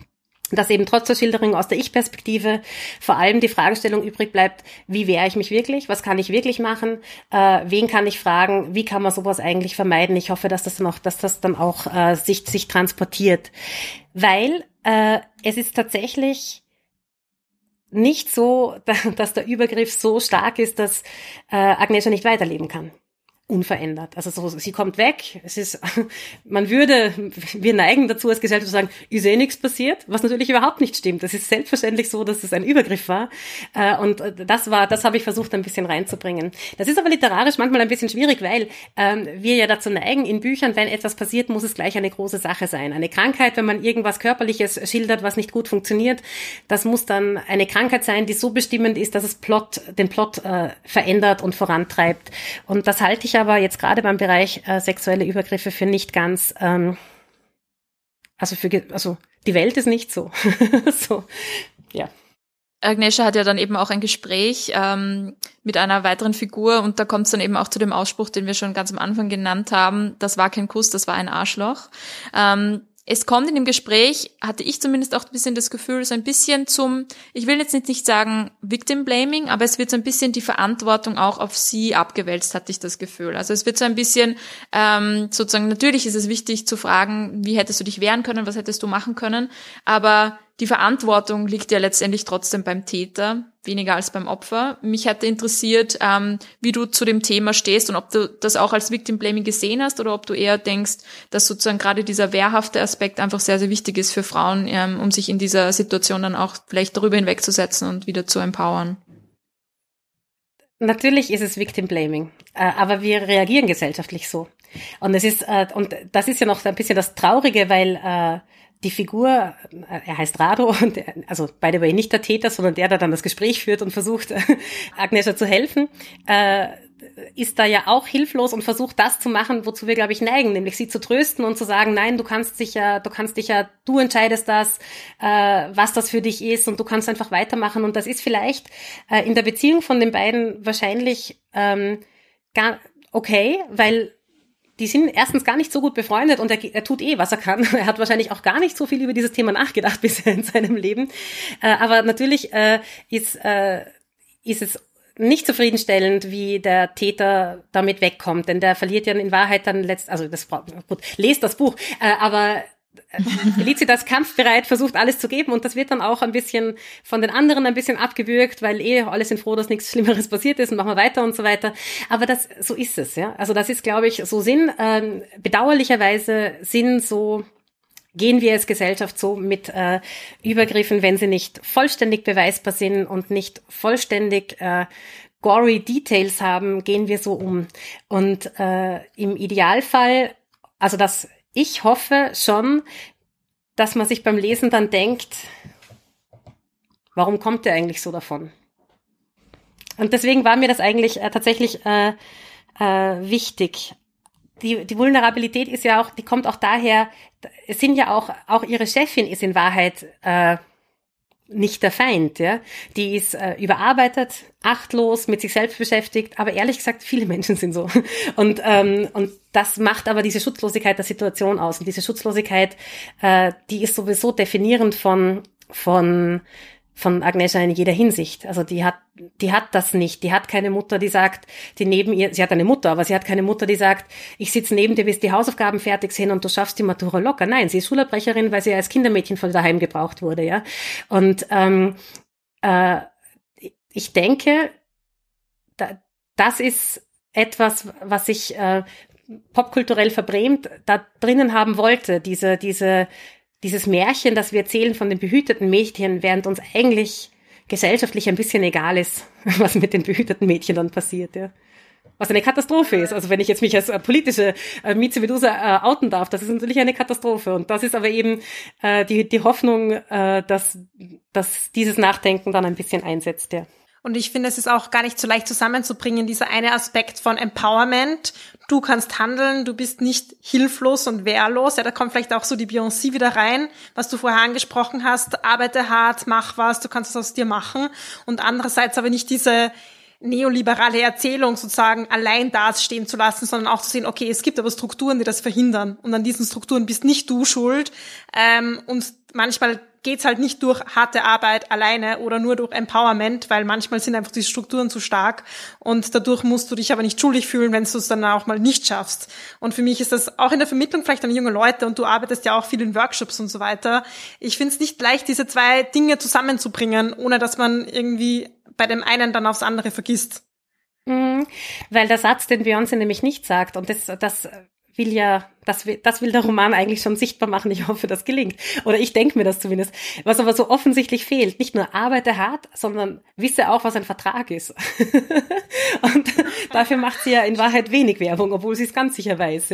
Speaker 3: dass eben trotz der Schilderung aus der Ich-Perspektive vor allem die Fragestellung übrig bleibt, wie wehre ich mich wirklich, was kann ich wirklich machen, äh, wen kann ich fragen, wie kann man sowas eigentlich vermeiden. Ich hoffe, dass das dann auch, dass das dann auch äh, sich, sich transportiert. Weil äh, es ist tatsächlich nicht so, [LAUGHS] dass der Übergriff so stark ist, dass äh, Agnesha nicht weiterleben kann unverändert. Also so, sie kommt weg. Es ist, [LAUGHS] man würde, wir neigen dazu als Gesellschaft zu sagen, ist eh nichts passiert, was natürlich überhaupt nicht stimmt. Es ist selbstverständlich so, dass es ein Übergriff war. Äh, und das war, das habe ich versucht, ein bisschen reinzubringen. Das ist aber literarisch manchmal ein bisschen schwierig, weil ähm, wir ja dazu neigen, in Büchern, wenn etwas passiert, muss es gleich eine große Sache sein. Eine Krankheit, wenn man irgendwas Körperliches schildert, was nicht gut funktioniert, das muss dann eine Krankheit sein, die so bestimmend ist, dass es Plot, den Plot äh, verändert und vorantreibt. Und das halte ich aber jetzt gerade beim Bereich äh, sexuelle Übergriffe für nicht ganz, ähm, also für, also die Welt ist nicht so. [LAUGHS] so, ja.
Speaker 2: Agnesha hat ja dann eben auch ein Gespräch ähm, mit einer weiteren Figur und da kommt es dann eben auch zu dem Ausspruch, den wir schon ganz am Anfang genannt haben, das war kein Kuss, das war ein Arschloch. Ähm, es kommt in dem Gespräch, hatte ich zumindest auch ein bisschen das Gefühl, so ein bisschen zum, ich will jetzt nicht, sagen Victim Blaming, aber es wird so ein bisschen die Verantwortung auch auf sie abgewälzt, hatte ich das Gefühl. Also es wird so ein bisschen ähm, sozusagen, natürlich ist es wichtig zu fragen, wie hättest du dich wehren können, was hättest du machen können, aber die Verantwortung liegt ja letztendlich trotzdem beim Täter, weniger als beim Opfer. Mich hätte interessiert, ähm, wie du zu dem Thema stehst und ob du das auch als Victim Blaming gesehen hast oder ob du eher denkst, dass sozusagen gerade dieser wehrhafte Aspekt einfach sehr, sehr wichtig ist für Frauen, ähm, um sich in dieser Situation dann auch vielleicht darüber hinwegzusetzen und wieder zu empowern.
Speaker 3: Natürlich ist es Victim Blaming, äh, aber wir reagieren gesellschaftlich so. Und es ist, äh, und das ist ja noch ein bisschen das Traurige, weil äh, die Figur, äh, er heißt Rado, und er, also by the way nicht der Täter, sondern der, der dann das Gespräch führt und versucht, [LAUGHS] Agnesha zu helfen, äh, ist da ja auch hilflos und versucht das zu machen, wozu wir, glaube ich, neigen, nämlich sie zu trösten und zu sagen, nein, du kannst dich ja, du kannst dich ja, du entscheidest das, äh, was das für dich ist und du kannst einfach weitermachen. Und das ist vielleicht äh, in der Beziehung von den beiden wahrscheinlich ähm, gar okay, weil die sind erstens gar nicht so gut befreundet und er, er, tut eh, was er kann. [LAUGHS] Er hat wahrscheinlich auch gar nicht so viel über dieses Thema nachgedacht [LAUGHS] bisher in seinem Leben. Äh, aber natürlich äh, ist, äh, ist es nicht zufriedenstellend, wie der Täter damit wegkommt, denn der verliert ja in Wahrheit dann letzt, also das gut, lest das Buch, äh, aber Felicitas kampfbereit, versucht alles zu geben und das wird dann auch ein bisschen von den anderen ein bisschen abgewürgt, weil eh alle sind froh, dass nichts [LAUGHS] Schlimmeres passiert ist und machen wir weiter und so weiter. Aber das, so ist es, ja. Also das ist, glaube ich, so Sinn. Ähm, bedauerlicherweise sind so gehen wir als Gesellschaft so mit äh, Übergriffen, wenn sie nicht vollständig beweisbar sind und nicht vollständig äh, gory Details haben, gehen wir so um. Und äh, im Idealfall, also das ich hoffe schon, dass man sich beim Lesen dann denkt, warum kommt der eigentlich so davon? Und deswegen war mir das eigentlich äh, tatsächlich äh, äh, wichtig. Die, die Vulnerabilität ist ja auch, die kommt auch daher, es sind ja auch, auch ihre Chefin ist in Wahrheit äh, nicht der Feind, ja. Die ist äh, überarbeitet, achtlos, mit sich selbst beschäftigt, aber ehrlich gesagt, viele Menschen sind so. [LAUGHS] Und, ähm, und das macht aber diese Schutzlosigkeit der Situation aus. Und diese Schutzlosigkeit, äh, die ist sowieso definierend von, von von Agnesha in jeder Hinsicht. Also die hat, die hat das nicht. Die hat keine Mutter, die sagt, die neben ihr, sie hat eine Mutter, aber sie hat keine Mutter, die sagt, ich sitze neben dir, bis die Hausaufgaben fertig sind und du schaffst die Matura locker. Nein, sie ist Schulabbrecherin, weil sie als Kindermädchen von daheim gebraucht wurde, ja. Und ähm, äh, ich denke, da, das ist etwas, was ich äh, popkulturell verbrämt da drinnen haben wollte, diese, diese dieses Märchen, das wir erzählen von den behüteten Mädchen, während uns eigentlich gesellschaftlich ein bisschen egal ist, [LAUGHS] was mit den behüteten Mädchen dann passiert, ja. Was eine Katastrophe ist. Also wenn ich jetzt mich als äh, politische äh, Mieze Medusa äh, outen darf, das ist natürlich eine Katastrophe. Und das ist aber eben äh, die, die Hoffnung, äh, dass, dass dieses Nachdenken dann ein bisschen einsetzt, ja.
Speaker 1: Und ich finde, es ist auch gar nicht so leicht zusammenzubringen, dieser eine Aspekt von Empowerment. Du kannst handeln, du bist nicht hilflos und wehrlos. Ja, da kommt vielleicht auch so die Beyoncé wieder rein, was du vorher angesprochen hast. Arbeite hart, mach was, du kannst es aus dir machen. Und andererseits aber nicht diese neoliberale Erzählung sozusagen allein dastehen zu lassen, sondern auch zu sehen, okay, es gibt aber Strukturen, die das verhindern. Und an diesen Strukturen bist nicht du schuld. Ähm, und manchmal geht's halt nicht durch harte Arbeit alleine oder nur durch Empowerment, weil manchmal sind einfach die Strukturen zu stark und dadurch musst du dich aber nicht schuldig fühlen, wenn du es dann auch mal nicht schaffst. Und für mich ist das auch in der Vermittlung vielleicht an junge Leute und du arbeitest ja auch viel in Workshops und so weiter. Ich finde es nicht leicht, diese zwei Dinge zusammenzubringen, ohne dass man irgendwie bei dem einen dann aufs andere vergisst.
Speaker 3: Mhm, weil der Satz, den Beyoncé nämlich nicht sagt, und das, das will ja das will, das will der Roman eigentlich schon sichtbar machen. Ich hoffe, das gelingt. Oder ich denke mir das zumindest. Was aber so offensichtlich fehlt, nicht nur arbeite hart, sondern wisse auch, was ein Vertrag ist. [LAUGHS] und dafür macht sie ja in Wahrheit wenig Werbung, obwohl sie es ganz sicher weiß.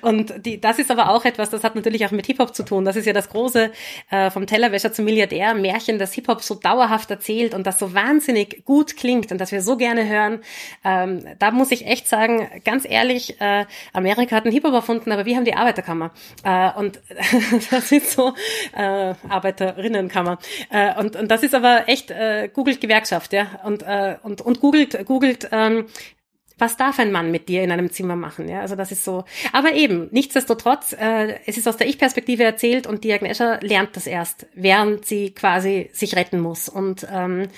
Speaker 3: Und die, das ist aber auch etwas, das hat natürlich auch mit Hip-Hop zu tun. Das ist ja das große äh, vom Tellerwäscher zum Milliardär Märchen, das Hip-Hop so dauerhaft erzählt und das so wahnsinnig gut klingt und das wir so gerne hören. Ähm, da muss ich echt sagen, ganz ehrlich, äh, Amerika hat einen Hip-Hop erfunden, aber wir haben die Arbeiterkammer. Äh, und [LAUGHS] das ist so äh, Arbeiterinnenkammer. Äh, und, und das ist aber echt, äh, googelt Gewerkschaft, ja. Und, äh, und, und googelt, googelt ähm, was darf ein Mann mit dir in einem Zimmer machen? Ja, also das ist so. Aber eben, nichtsdestotrotz, äh, es ist aus der Ich-Perspektive erzählt und die Agnesha lernt das erst, während sie quasi sich retten muss. Und ähm,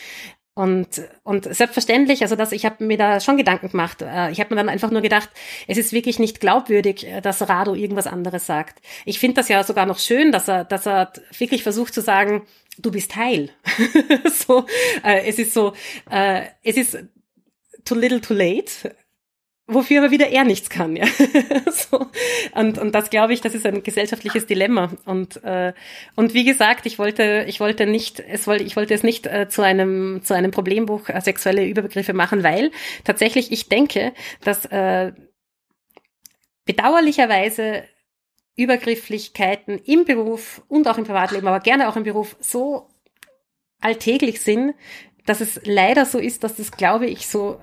Speaker 3: und, und selbstverständlich, also das, ich habe mir da schon Gedanken gemacht. Äh, ich habe mir dann einfach nur gedacht, es ist wirklich nicht glaubwürdig, äh, dass Rado irgendwas anderes sagt. Ich finde das ja sogar noch schön, dass er, dass er wirklich versucht zu sagen, du bist heil. [LAUGHS] so, äh, es ist so, äh, es ist too little too late wofür aber wieder er nichts kann, ja. [LAUGHS] so. Und, und das glaube ich, das ist ein gesellschaftliches Dilemma. Und, äh, und wie gesagt, ich wollte, ich wollte nicht, es wollte, ich wollte es nicht äh, zu einem, zu einem Problembuch äh, sexuelle Überbegriffe machen, weil tatsächlich ich denke, dass äh, bedauerlicherweise Übergrifflichkeiten im Beruf und auch im Privatleben, aber gerne auch im Beruf so alltäglich sind, dass es leider so ist, dass das, glaube ich, so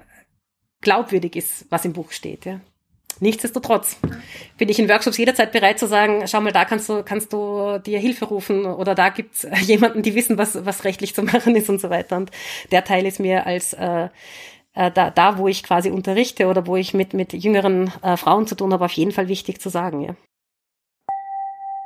Speaker 3: glaubwürdig ist, was im Buch steht. Ja. Nichtsdestotrotz bin ich in Workshops jederzeit bereit zu sagen, schau mal, da kannst du, kannst du dir Hilfe rufen oder da gibt's [LAUGHS] jemanden, die wissen, was, was rechtlich zu machen ist und so weiter. Und der Teil ist mir als äh, äh, da, da, wo ich quasi unterrichte oder wo ich mit, mit jüngeren äh, Frauen zu tun habe, auf jeden Fall wichtig zu sagen. Ja.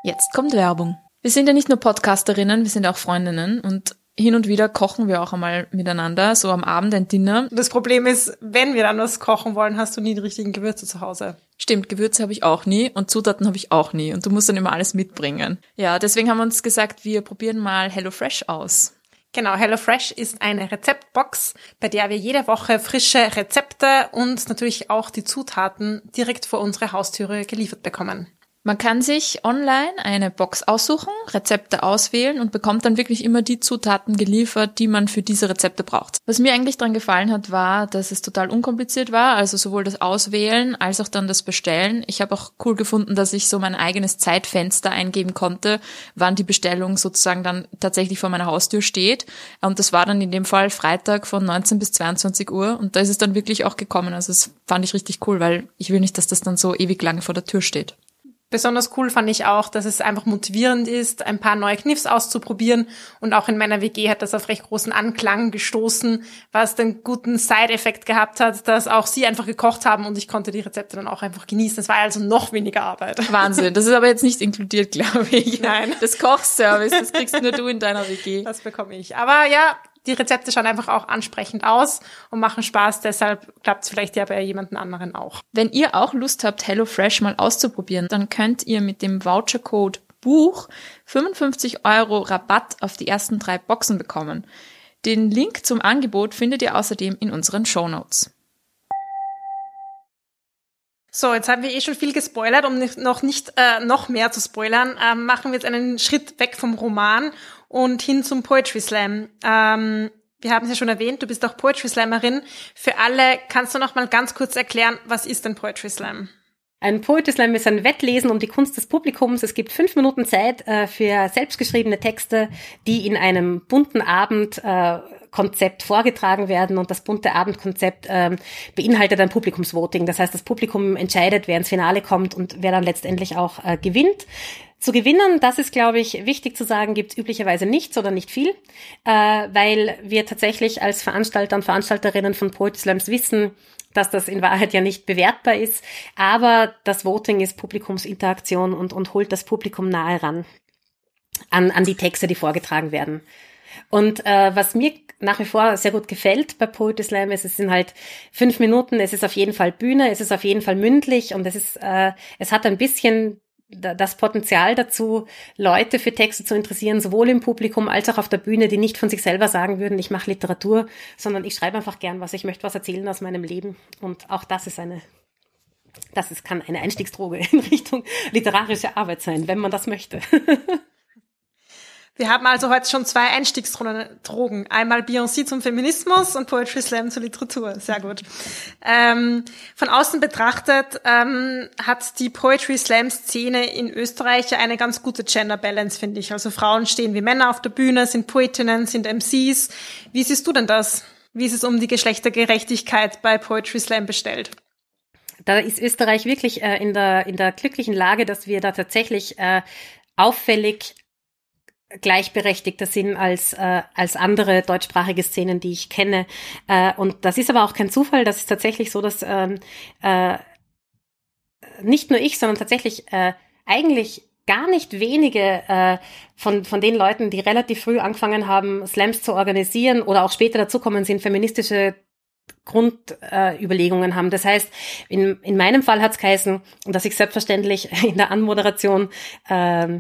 Speaker 2: Jetzt kommt Werbung. Wir sind ja nicht nur Podcasterinnen, wir sind auch Freundinnen und hin und wieder kochen wir auch einmal miteinander, so am Abend ein Dinner.
Speaker 1: Das Problem ist, wenn wir dann was kochen wollen, hast du nie die richtigen Gewürze zu Hause.
Speaker 2: Stimmt, Gewürze habe ich auch nie und Zutaten habe ich auch nie und du musst dann immer alles mitbringen. Ja, deswegen haben wir uns gesagt, wir probieren mal HelloFresh aus.
Speaker 1: Genau, HelloFresh ist eine Rezeptbox, bei der wir jede Woche frische Rezepte und natürlich auch die Zutaten direkt vor unsere Haustüre geliefert bekommen.
Speaker 2: Man kann sich online eine Box aussuchen, Rezepte auswählen und bekommt dann wirklich immer die Zutaten geliefert, die man für diese Rezepte braucht. Was mir eigentlich dran gefallen hat, war, dass es total unkompliziert war, also sowohl das Auswählen als auch dann das Bestellen. Ich habe auch cool gefunden, dass ich so mein eigenes Zeitfenster eingeben konnte, wann die Bestellung sozusagen dann tatsächlich vor meiner Haustür steht. Und das war dann in dem Fall Freitag von 19 bis 22 Uhr und da ist es dann wirklich auch gekommen. Also das fand ich richtig cool, weil ich will nicht, dass das dann so ewig lange vor der Tür steht.
Speaker 1: Besonders cool fand ich auch, dass es einfach motivierend ist, ein paar neue Kniffs auszuprobieren. Und auch in meiner WG hat das auf recht großen Anklang gestoßen, was den guten Side-Effekt gehabt hat, dass auch sie einfach gekocht haben und ich konnte die Rezepte dann auch einfach genießen. Es war also noch weniger Arbeit.
Speaker 2: Wahnsinn. Das ist aber jetzt nicht inkludiert, glaube ich.
Speaker 1: Nein.
Speaker 2: Das Kochservice, das kriegst nur du in deiner WG.
Speaker 1: Das bekomme ich. Aber ja, die Rezepte schauen einfach auch ansprechend aus und machen Spaß, deshalb klappt es vielleicht ja bei jemandem anderen auch.
Speaker 2: Wenn ihr auch Lust habt, HelloFresh mal auszuprobieren, dann könnt ihr mit dem Vouchercode Buch 55 Euro Rabatt auf die ersten drei Boxen bekommen. Den Link zum Angebot findet ihr außerdem in unseren Show Notes.
Speaker 1: So, jetzt haben wir eh schon viel gespoilert, um nicht, noch nicht äh, noch mehr zu spoilern, ähm, machen wir jetzt einen Schritt weg vom Roman und hin zum Poetry Slam. Ähm, wir haben es ja schon erwähnt, du bist auch Poetry Slammerin. Für alle kannst du noch mal ganz kurz erklären, was ist denn Poetry Slam?
Speaker 3: Ein Poetry Slam ist ein Wettlesen um die Kunst des Publikums. Es gibt fünf Minuten Zeit äh, für selbstgeschriebene Texte, die in einem bunten Abend äh, Konzept vorgetragen werden und das bunte Abendkonzept ähm, beinhaltet ein Publikumsvoting. Das heißt, das Publikum entscheidet, wer ins Finale kommt und wer dann letztendlich auch äh, gewinnt. Zu gewinnen, das ist, glaube ich, wichtig zu sagen, gibt es üblicherweise nichts oder nicht viel, äh, weil wir tatsächlich als Veranstalter und Veranstalterinnen von Poetry Slams wissen, dass das in Wahrheit ja nicht bewertbar ist. Aber das Voting ist Publikumsinteraktion und, und holt das Publikum nahe ran an, an die Texte, die vorgetragen werden. Und äh, was mir nach wie vor sehr gut gefällt bei Poetry Slam ist, es sind halt fünf Minuten, es ist auf jeden Fall Bühne, es ist auf jeden Fall mündlich und es ist, äh, es hat ein bisschen das Potenzial dazu, Leute für Texte zu interessieren, sowohl im Publikum als auch auf der Bühne, die nicht von sich selber sagen würden, ich mache Literatur, sondern ich schreibe einfach gern was, ich möchte was erzählen aus meinem Leben. Und auch das ist eine, das ist, kann eine Einstiegsdroge [LAUGHS] in Richtung literarische Arbeit sein, wenn man das möchte. [LAUGHS]
Speaker 1: Wir haben also heute schon zwei Einstiegsdrogen. Einmal Beyoncé zum Feminismus und Poetry Slam zur Literatur. Sehr gut. Ähm, von außen betrachtet ähm, hat die Poetry Slam Szene in Österreich ja eine ganz gute Gender Balance, finde ich. Also Frauen stehen wie Männer auf der Bühne, sind Poetinnen, sind MCs. Wie siehst du denn das? Wie ist es um die Geschlechtergerechtigkeit bei Poetry Slam bestellt?
Speaker 3: Da ist Österreich wirklich äh, in, der, in der glücklichen Lage, dass wir da tatsächlich äh, auffällig gleichberechtigter sind als, äh, als andere deutschsprachige Szenen, die ich kenne. Äh, und das ist aber auch kein Zufall. Das ist tatsächlich so, dass ähm, äh, nicht nur ich, sondern tatsächlich äh, eigentlich gar nicht wenige äh, von, von den Leuten, die relativ früh angefangen haben, Slams zu organisieren oder auch später dazukommen sind, feministische Grundüberlegungen äh, haben. Das heißt, in, in meinem Fall hat es geheißen, dass ich selbstverständlich in der Anmoderation äh,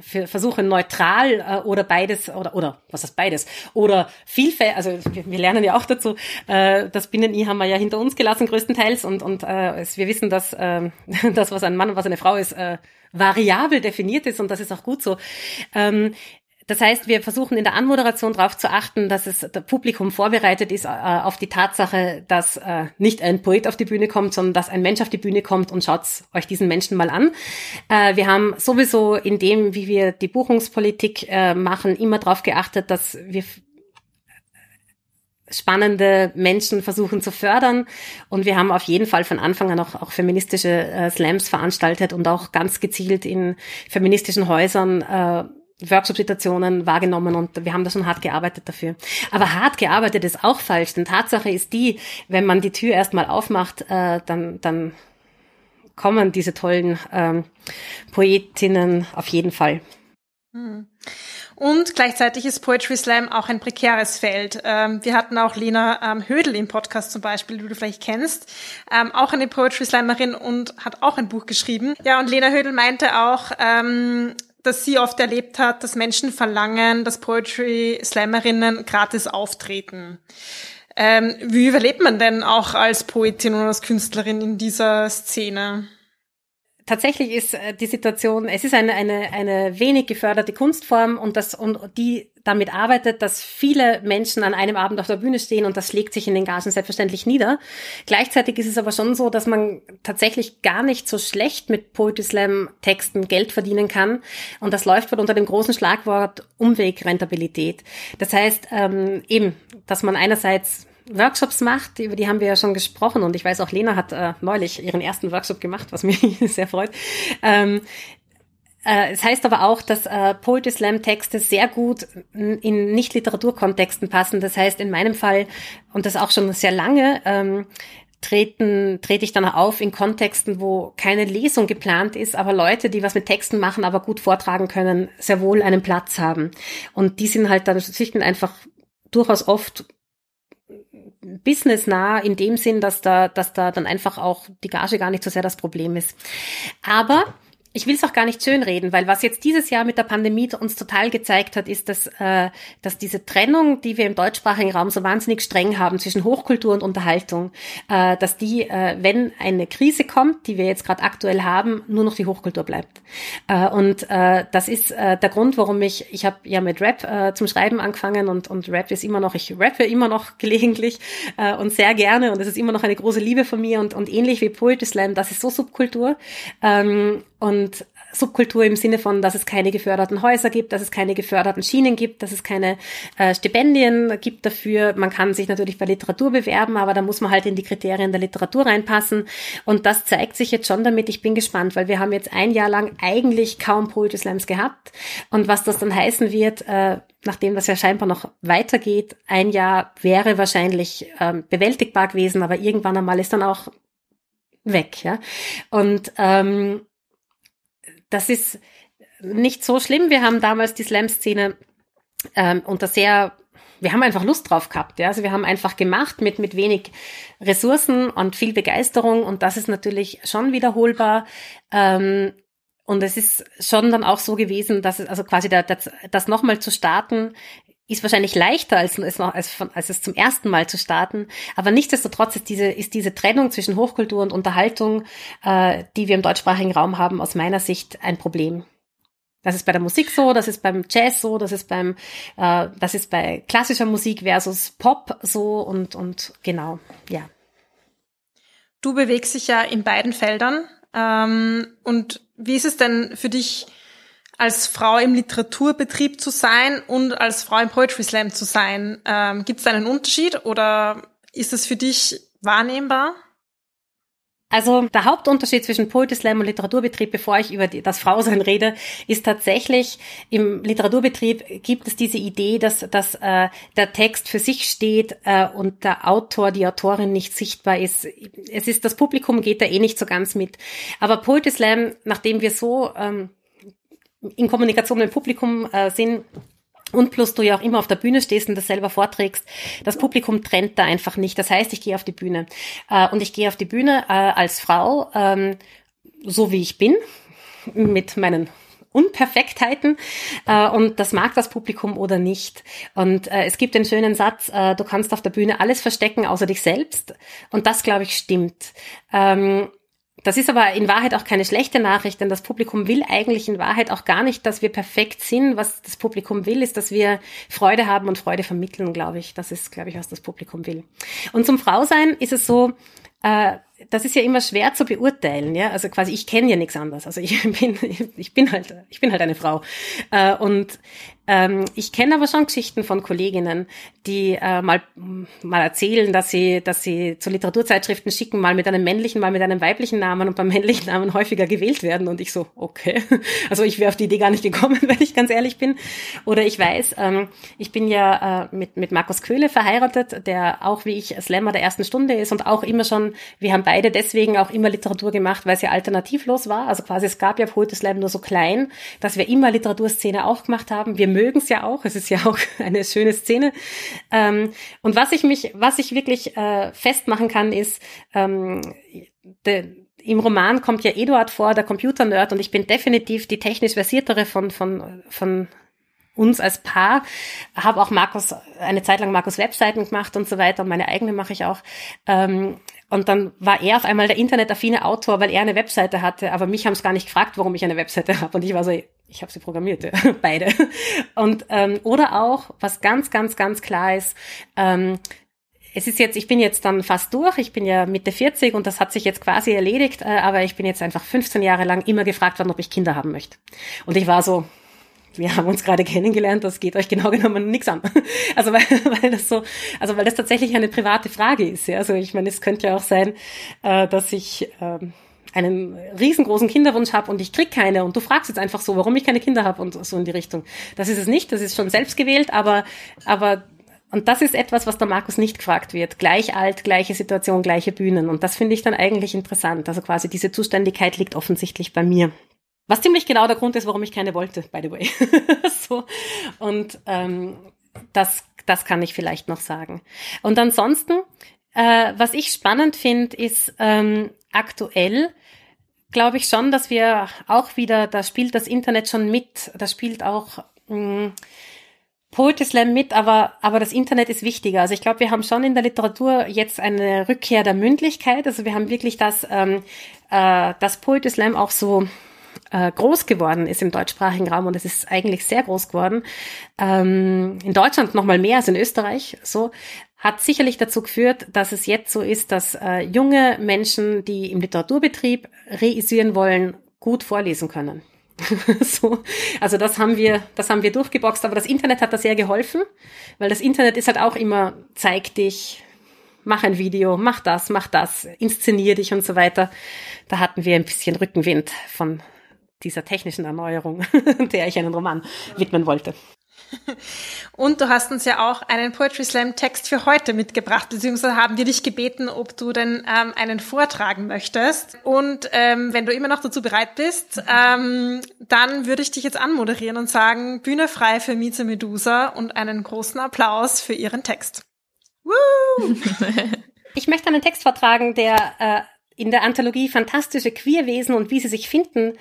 Speaker 3: versuche neutral äh, oder beides oder oder was ist beides? Oder vielfältig also wir, wir, lernen ja auch dazu äh, das Binnen-I haben wir ja hinter uns gelassen größtenteils und und äh, es, wir wissen dass äh, [LAUGHS] das was ein Mann und was eine Frau ist äh, variabel definiert ist und das ist auch gut so. Ähm, das heißt, wir versuchen in der Anmoderation darauf zu achten, dass es das Publikum vorbereitet ist äh, auf die Tatsache, dass äh, nicht ein Poet auf die Bühne kommt, sondern dass ein Mensch auf die Bühne kommt und schaut euch diesen Menschen mal an. Äh, wir haben sowieso in dem, wie wir die Buchungspolitik äh, machen, immer darauf geachtet, dass wir spannende Menschen versuchen zu fördern. Und wir haben auf jeden Fall von Anfang an auch, auch feministische äh, Slams veranstaltet und auch ganz gezielt in feministischen Häusern äh, Workshop-Situationen wahrgenommen und wir haben da schon hart gearbeitet dafür. Aber hart gearbeitet ist auch falsch, denn Tatsache ist die, wenn man die Tür erstmal aufmacht, äh, dann, dann kommen diese tollen ähm, Poetinnen auf jeden Fall.
Speaker 1: Hm. Und gleichzeitig ist Poetry Slam auch ein prekäres Feld. Ähm, wir hatten auch Lena ähm, Hödel im Podcast zum Beispiel, die du vielleicht kennst, ähm, auch eine Poetry Slammerin und hat auch ein Buch geschrieben. Ja, und Lena Hödel meinte auch, ähm, dass sie oft erlebt hat, dass Menschen verlangen, dass Poetry Slammerinnen gratis auftreten. Ähm, wie überlebt man denn auch als Poetin oder als Künstlerin in dieser Szene?
Speaker 3: Tatsächlich ist äh, die Situation, es ist eine, eine, eine wenig geförderte Kunstform und das, und die damit arbeitet, dass viele Menschen an einem Abend auf der Bühne stehen und das schlägt sich in den Gagen selbstverständlich nieder. Gleichzeitig ist es aber schon so, dass man tatsächlich gar nicht so schlecht mit Poetry Slam Texten Geld verdienen kann und das läuft wohl unter dem großen Schlagwort Umwegrentabilität. Das heißt ähm, eben, dass man einerseits Workshops macht, über die haben wir ja schon gesprochen und ich weiß auch, Lena hat äh, neulich ihren ersten Workshop gemacht, was [LAUGHS] mich sehr freut. Ähm, äh, es heißt aber auch, dass äh, Poetry Slam Texte sehr gut in Nicht-Literaturkontexten passen. Das heißt, in meinem Fall, und das auch schon sehr lange, ähm, treten, trete ich dann auf in Kontexten, wo keine Lesung geplant ist, aber Leute, die was mit Texten machen, aber gut vortragen können, sehr wohl einen Platz haben. Und die sind halt dann schlicht einfach durchaus oft businessnah in dem Sinn, dass da, dass da dann einfach auch die Gage gar nicht so sehr das Problem ist. Aber ich will es auch gar nicht schönreden, weil was jetzt dieses Jahr mit der Pandemie uns total gezeigt hat, ist, dass, äh, dass diese Trennung, die wir im deutschsprachigen Raum so wahnsinnig streng haben zwischen Hochkultur und Unterhaltung, äh, dass die, äh, wenn eine Krise kommt, die wir jetzt gerade aktuell haben, nur noch die Hochkultur bleibt. Äh, und äh, das ist äh, der Grund, warum ich, ich habe ja mit Rap äh, zum Schreiben angefangen und, und Rap ist immer noch, ich rappe immer noch [LAUGHS] gelegentlich äh, und sehr gerne und es ist immer noch eine große Liebe von mir und, und ähnlich wie Poetry Slam, das ist so Subkultur. Ähm, und Subkultur im Sinne von, dass es keine geförderten Häuser gibt, dass es keine geförderten Schienen gibt, dass es keine äh, Stipendien gibt dafür. Man kann sich natürlich bei Literatur bewerben, aber da muss man halt in die Kriterien der Literatur reinpassen. Und das zeigt sich jetzt schon damit. Ich bin gespannt, weil wir haben jetzt ein Jahr lang eigentlich kaum Poetry Slams gehabt. Und was das dann heißen wird, äh, nachdem das ja scheinbar noch weitergeht, ein Jahr wäre wahrscheinlich ähm, bewältigbar gewesen, aber irgendwann einmal ist dann auch weg. Ja? Und ähm, das ist nicht so schlimm. Wir haben damals die Slam-Szene ähm, unter sehr wir haben einfach Lust drauf gehabt. Ja? Also wir haben einfach gemacht mit, mit wenig Ressourcen und viel Begeisterung und das ist natürlich schon wiederholbar. Ähm, und es ist schon dann auch so gewesen, dass es, also quasi da, das, das nochmal zu starten, ist wahrscheinlich leichter als, als, als, als es zum ersten Mal zu starten. Aber nichtsdestotrotz ist diese, ist diese Trennung zwischen Hochkultur und Unterhaltung, äh, die wir im deutschsprachigen Raum haben, aus meiner Sicht ein Problem. Das ist bei der Musik so, das ist beim Jazz so, das ist beim, äh, das ist bei klassischer Musik versus Pop so und, und genau, ja.
Speaker 1: Du bewegst dich ja in beiden Feldern. Ähm, und wie ist es denn für dich, als Frau im Literaturbetrieb zu sein und als Frau im Poetry Slam zu sein. Ähm, Gibt es einen Unterschied oder ist es für dich wahrnehmbar?
Speaker 3: Also der Hauptunterschied zwischen Poetry Slam und Literaturbetrieb, bevor ich über das Frausein rede, ist tatsächlich, im Literaturbetrieb gibt es diese Idee, dass, dass äh, der Text für sich steht äh, und der Autor, die Autorin nicht sichtbar ist. Es ist, das Publikum geht da eh nicht so ganz mit. Aber Poetry Slam, nachdem wir so ähm, in Kommunikation mit dem Publikum äh, sind und plus du ja auch immer auf der Bühne stehst und das selber vorträgst, das Publikum trennt da einfach nicht. Das heißt, ich gehe auf die Bühne äh, und ich gehe auf die Bühne äh, als Frau, ähm, so wie ich bin, mit meinen Unperfektheiten äh, und das mag das Publikum oder nicht. Und äh, es gibt den schönen Satz, äh, du kannst auf der Bühne alles verstecken außer dich selbst und das, glaube ich, stimmt. Ähm, das ist aber in Wahrheit auch keine schlechte Nachricht, denn das Publikum will eigentlich in Wahrheit auch gar nicht, dass wir perfekt sind. Was das Publikum will, ist, dass wir Freude haben und Freude vermitteln, glaube ich. Das ist, glaube ich, was das Publikum will. Und zum Frausein ist es so, äh, das ist ja immer schwer zu beurteilen, ja. Also quasi, ich kenne ja nichts anderes. Also ich [LAUGHS] bin, ich bin halt, ich bin halt eine Frau. Äh, und ähm, ich kenne aber schon Geschichten von Kolleginnen, die äh, mal, mal erzählen, dass sie, dass sie zu Literaturzeitschriften schicken, mal mit einem männlichen, mal mit einem weiblichen Namen und beim männlichen Namen häufiger gewählt werden. Und ich so, okay. [LAUGHS] Also ich wäre auf die Idee gar nicht gekommen, [LAUGHS] wenn ich ganz ehrlich bin. Oder ich weiß, ähm, ich bin ja äh, mit, mit Markus Köhle verheiratet, der auch wie ich Slammer der ersten Stunde ist und auch immer schon, wir haben beide deswegen auch immer Literatur gemacht, weil es ja alternativlos war. Also quasi es gab ja Poetry Slam nur so klein, dass wir immer Literaturszene auch gemacht haben. Wir mögen es ja auch. Es ist ja auch [LAUGHS] eine schöne Szene. Ähm, und was ich mich, was ich wirklich äh, festmachen kann, ist, ähm, de, im Roman kommt ja Eduard vor, der Computer-Nerd, und ich bin definitiv die technisch versiertere von, von, von uns als Paar. Habe auch Markus, eine Zeit lang Markus Webseiten gemacht und so weiter und meine eigene mache ich auch. Ähm, Und dann war er auf einmal der internetaffine Autor, weil er eine Webseite hatte, aber mich haben es gar nicht gefragt, warum ich eine Webseite [LAUGHS] habe. Und ich war so, ich habe sie programmiert, ja, [LAUGHS] beide. Und ähm, oder auch, was ganz, ganz, ganz klar ist, ähm, es ist jetzt, ich bin jetzt dann fast durch, ich bin ja Mitte 40 und das hat sich jetzt quasi erledigt, äh, aber ich bin jetzt einfach 15 Jahre lang immer gefragt worden, ob ich Kinder haben möchte. Und ich war so, wir haben uns gerade kennengelernt, das geht euch genau genommen nichts an. [LAUGHS] Also weil, weil das so, also weil das tatsächlich eine private Frage ist. Ja? Also ich meine, es könnte ja auch sein, äh, dass ich ähm, einen riesengroßen Kinderwunsch habe und ich krieg keine und du fragst jetzt einfach so, warum ich keine Kinder habe und so in die Richtung. Das ist es nicht, das ist schon selbst gewählt, aber aber und das ist etwas, was der Markus nicht gefragt wird. Gleich alt, gleiche Situation, gleiche Bühnen. Und das finde ich dann eigentlich interessant. Also quasi diese Zuständigkeit liegt offensichtlich bei mir. Was ziemlich genau der Grund ist, warum ich keine wollte, by the way. [LAUGHS] so. Und ähm, das, das kann ich vielleicht noch sagen. Und ansonsten, äh, was ich spannend finde, ist ähm, aktuell, glaube ich schon, dass wir auch wieder, da spielt das Internet schon mit, da spielt auch mm, Poetry Slam mit, aber, aber das Internet ist wichtiger. Also ich glaube, wir haben schon in der Literatur jetzt eine Rückkehr der Mündlichkeit. Also wir haben wirklich das, ähm, äh, das Poetry Slam auch so äh, groß geworden ist im deutschsprachigen Raum und es ist eigentlich sehr groß geworden. Ähm, in Deutschland noch mal mehr als in Österreich. So hat sicherlich dazu geführt, dass es jetzt so ist, dass äh, junge Menschen, die im Literaturbetrieb reisieren wollen, gut vorlesen können. [LAUGHS] so, also das haben wir, das haben wir durchgeboxt, aber das Internet hat da sehr geholfen, weil das Internet ist halt auch immer, zeig dich, mach ein Video, mach das, mach das, inszenier dich und so weiter. Da hatten wir ein bisschen Rückenwind von dieser technischen Erneuerung, [LAUGHS] der ich einen Roman widmen wollte. [LAUGHS]
Speaker 1: Und du hast uns ja auch einen Poetry Slam Text für heute mitgebracht, beziehungsweise haben wir dich gebeten, ob du denn ähm, einen vortragen möchtest. Und ähm, wenn du immer noch dazu bereit bist, ähm, dann würde ich dich jetzt anmoderieren und sagen, Bühne frei für Mieze Medusa und einen großen Applaus für ihren Text.
Speaker 3: Woo! [LAUGHS] ich möchte einen Text vortragen, der äh, in der Anthologie Fantastische Queerwesen und wie sie sich finden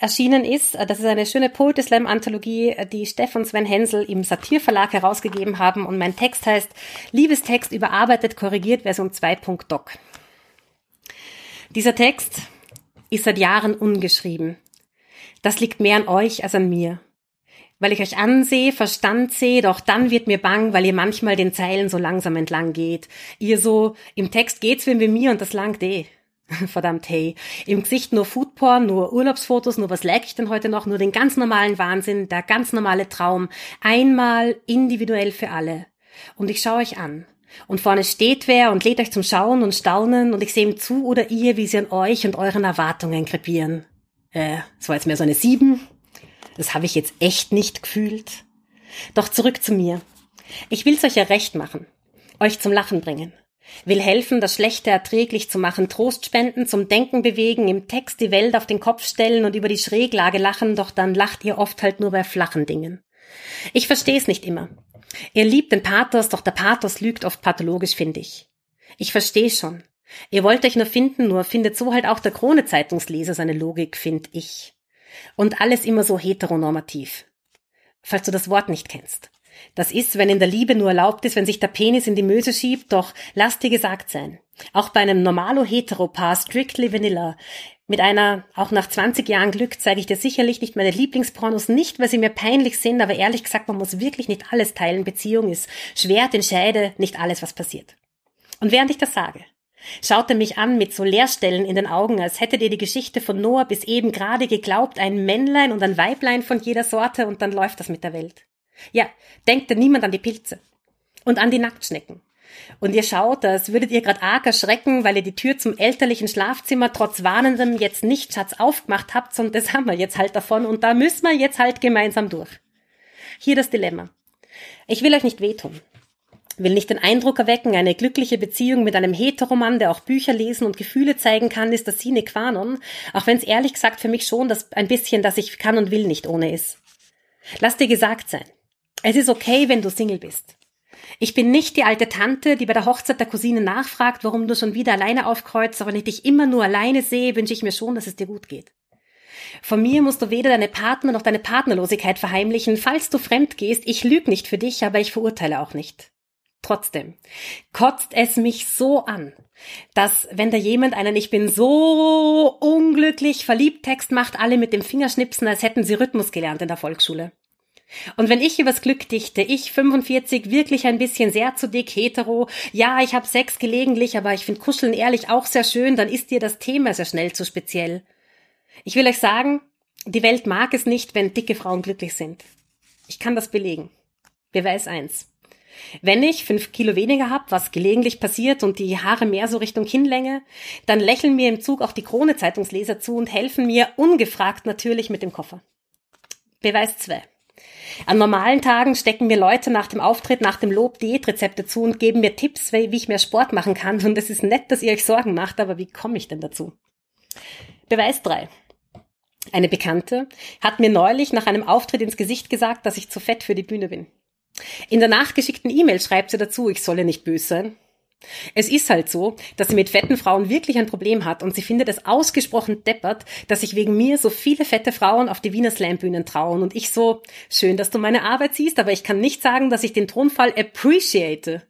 Speaker 3: erschienen ist. Das ist eine schöne Poetry Slam Anthologie, die Steff und Sven Hensel im Satirverlag herausgegeben haben und mein Text heißt Liebestext überarbeitet, korrigiert Version 2.doc. Dieser Text ist seit Jahren ungeschrieben. Das liegt mehr an euch als an mir. Weil ich euch ansehe, Verstand sehe, doch dann wird mir bang, weil ihr manchmal den Zeilen so langsam entlang geht. Ihr so, im Text geht's wie mir und das langt eh. [LAUGHS] Verdammt, hey. Im Gesicht nur Foodporn, nur Urlaubsfotos, nur was lag ich denn heute noch? Nur den ganz normalen Wahnsinn, der ganz normale Traum. Einmal individuell für alle. Und ich schaue euch an. Und vorne steht wer und lädt euch zum Schauen und Staunen und ich sehe ihm zu oder ihr, wie sie an euch und euren Erwartungen krepieren. Äh, das war jetzt mehr so eine Sieben. Das habe ich jetzt echt nicht gefühlt. Doch zurück zu mir. Ich will's euch ja recht machen. Euch zum Lachen bringen. Will helfen, das Schlechte erträglich zu machen, Trost spenden, zum Denken bewegen, im Text die Welt auf den Kopf stellen und über die Schräglage lachen, doch dann lacht ihr oft halt nur bei flachen Dingen. Ich versteh's nicht immer. Ihr liebt den Pathos, doch der Pathos lügt oft pathologisch, finde ich. Ich versteh schon. Ihr wollt euch nur finden, nur findet so halt auch der Krone-Zeitungsleser seine Logik, find ich. Und alles immer so heteronormativ. Falls du das Wort nicht kennst. Das ist, wenn in der Liebe nur erlaubt ist, wenn sich der Penis in die Möse schiebt, doch lass dir gesagt sein. Auch bei einem normalo-hetero-Paar, strictly vanilla, mit einer, auch nach 20 Jahren Glück, zeige ich dir sicherlich nicht meine Lieblingspornos, nicht, weil sie mir peinlich sind, aber ehrlich gesagt, man muss wirklich nicht alles teilen. Beziehung ist Schwert in Scheide, nicht alles, was passiert. Und während ich das sage, schaut er mich an mit so Leerstellen in den Augen, als hättet ihr die Geschichte von Noah bis eben gerade geglaubt, ein Männlein und ein Weiblein von jeder Sorte und dann läuft das mit der Welt. Ja, denkt denn niemand an die Pilze und an die Nacktschnecken. Und ihr schaut, als würdet ihr grad arg erschrecken, weil ihr die Tür zum elterlichen Schlafzimmer trotz Warnendem jetzt nicht Schatz aufgemacht habt, und das haben wir jetzt halt davon und da müssen wir jetzt halt gemeinsam durch. Hier das Dilemma. Ich will euch nicht wehtun. Will nicht den Eindruck erwecken, eine glückliche Beziehung mit einem Heteromann, der auch Bücher lesen und Gefühle zeigen kann, ist das sine qua non, auch wenn es ehrlich gesagt für mich schon das ein bisschen, dass ich kann und will nicht ohne ist. Lass dir gesagt sein. Es ist okay, wenn du Single bist. Ich bin nicht die alte Tante, die bei der Hochzeit der Cousine nachfragt, warum du schon wieder alleine aufkreuzt, aber wenn ich dich immer nur alleine sehe, wünsche ich mir schon, dass es dir gut geht. Von mir musst du weder deine Partner noch deine Partnerlosigkeit verheimlichen, falls du fremd gehst. Ich lüge nicht für dich, aber ich verurteile auch nicht. Trotzdem kotzt es mich so an, dass wenn da jemand einen Ich bin so unglücklich verliebt Text macht, alle mit dem Fingerschnipsen, als hätten sie Rhythmus gelernt in der Volksschule. Und wenn ich übers Glück dichte, ich 45 wirklich ein bisschen sehr zu dick hetero, ja, ich habe Sex gelegentlich, aber ich finde Kuscheln ehrlich auch sehr schön, dann ist dir das Thema sehr schnell zu speziell. Ich will euch sagen, die Welt mag es nicht, wenn dicke Frauen glücklich sind. Ich kann das belegen. Beweis eins. Wenn ich fünf Kilo weniger habe, was gelegentlich passiert und die Haare mehr so Richtung Kinnlänge, dann lächeln mir im Zug auch die Krone-Zeitungsleser zu und helfen mir ungefragt natürlich mit dem Koffer. Beweis zwei. An normalen Tagen stecken mir Leute nach dem Auftritt, nach dem Lob Diätrezepte zu und geben mir Tipps, wie ich mehr Sport machen kann. Und es ist nett, dass ihr euch Sorgen macht, aber wie komme ich denn dazu? Beweis drei. Eine Bekannte hat mir neulich nach einem Auftritt ins Gesicht gesagt, dass ich zu fett für die Bühne bin. In der nachgeschickten E-Mail schreibt sie dazu, ich solle nicht böse sein. Es ist halt so, dass sie mit fetten Frauen wirklich ein Problem hat und sie findet es ausgesprochen deppert, dass sich wegen mir so viele fette Frauen auf die Wiener Slam-Bühnen trauen und ich so, schön, dass du meine Arbeit siehst, aber ich kann nicht sagen, dass ich den Tonfall appreciate.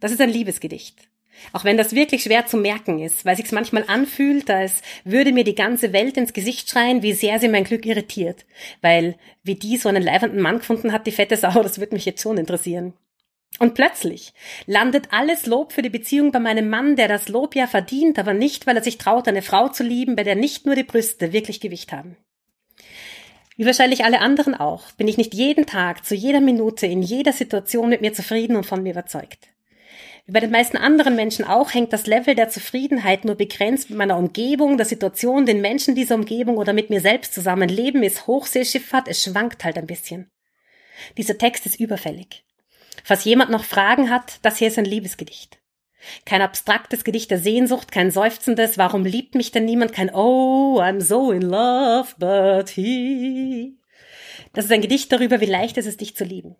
Speaker 3: Das ist ein Liebesgedicht. Auch wenn das wirklich schwer zu merken ist, weil sich's manchmal anfühlt, als würde mir die ganze Welt ins Gesicht schreien, wie sehr sie mein Glück irritiert. Weil, wie die so einen leibernden Mann gefunden hat, die fette Sau, [LAUGHS] das würde mich jetzt schon interessieren. Und plötzlich landet alles Lob für die Beziehung bei meinem Mann, der das Lob ja verdient, aber nicht, weil er sich traut, eine Frau zu lieben, bei der nicht nur die Brüste wirklich Gewicht haben. Wie wahrscheinlich alle anderen auch, bin ich nicht jeden Tag, zu jeder Minute, in jeder Situation mit mir zufrieden und von mir überzeugt. Wie bei den meisten anderen Menschen auch, hängt das Level der Zufriedenheit nur begrenzt mit meiner Umgebung, der Situation, den Menschen dieser Umgebung oder mit mir selbst zusammen. Leben ist Hochseeschifffahrt, es schwankt halt ein bisschen. Dieser Text ist überfällig. Falls jemand noch Fragen hat, das hier ist ein Liebesgedicht. Kein abstraktes Gedicht der Sehnsucht, kein seufzendes, warum liebt mich denn niemand, kein Oh, I'm so in love, but he. Das ist ein Gedicht darüber, wie leicht es ist, dich zu lieben.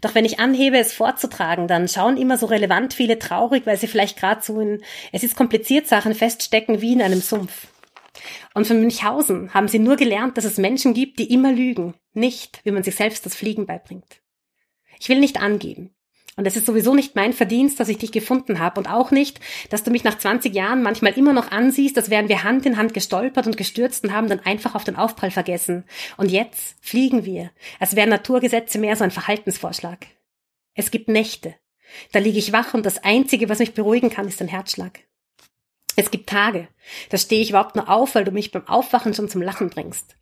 Speaker 3: Doch wenn ich anhebe, es vorzutragen, dann schauen immer so relevant viele traurig, weil sie vielleicht gerade so in, es ist kompliziert Sachen feststecken wie in einem Sumpf. Und von Münchhausen haben sie nur gelernt, dass es Menschen gibt, die immer lügen, nicht, wie man sich selbst das Fliegen beibringt. Ich will nicht angeben. Und es ist sowieso nicht mein Verdienst, dass ich dich gefunden habe und auch nicht, dass du mich nach 20 Jahren manchmal immer noch ansiehst, als wären wir Hand in Hand gestolpert und gestürzt und haben dann einfach auf den Aufprall vergessen. Und jetzt fliegen wir, als wären Naturgesetze mehr so ein Verhaltensvorschlag. Es gibt Nächte. Da liege ich wach und das Einzige, was mich beruhigen kann, ist ein Herzschlag. Es gibt Tage, da stehe ich überhaupt nur auf, weil du mich beim Aufwachen schon zum Lachen bringst.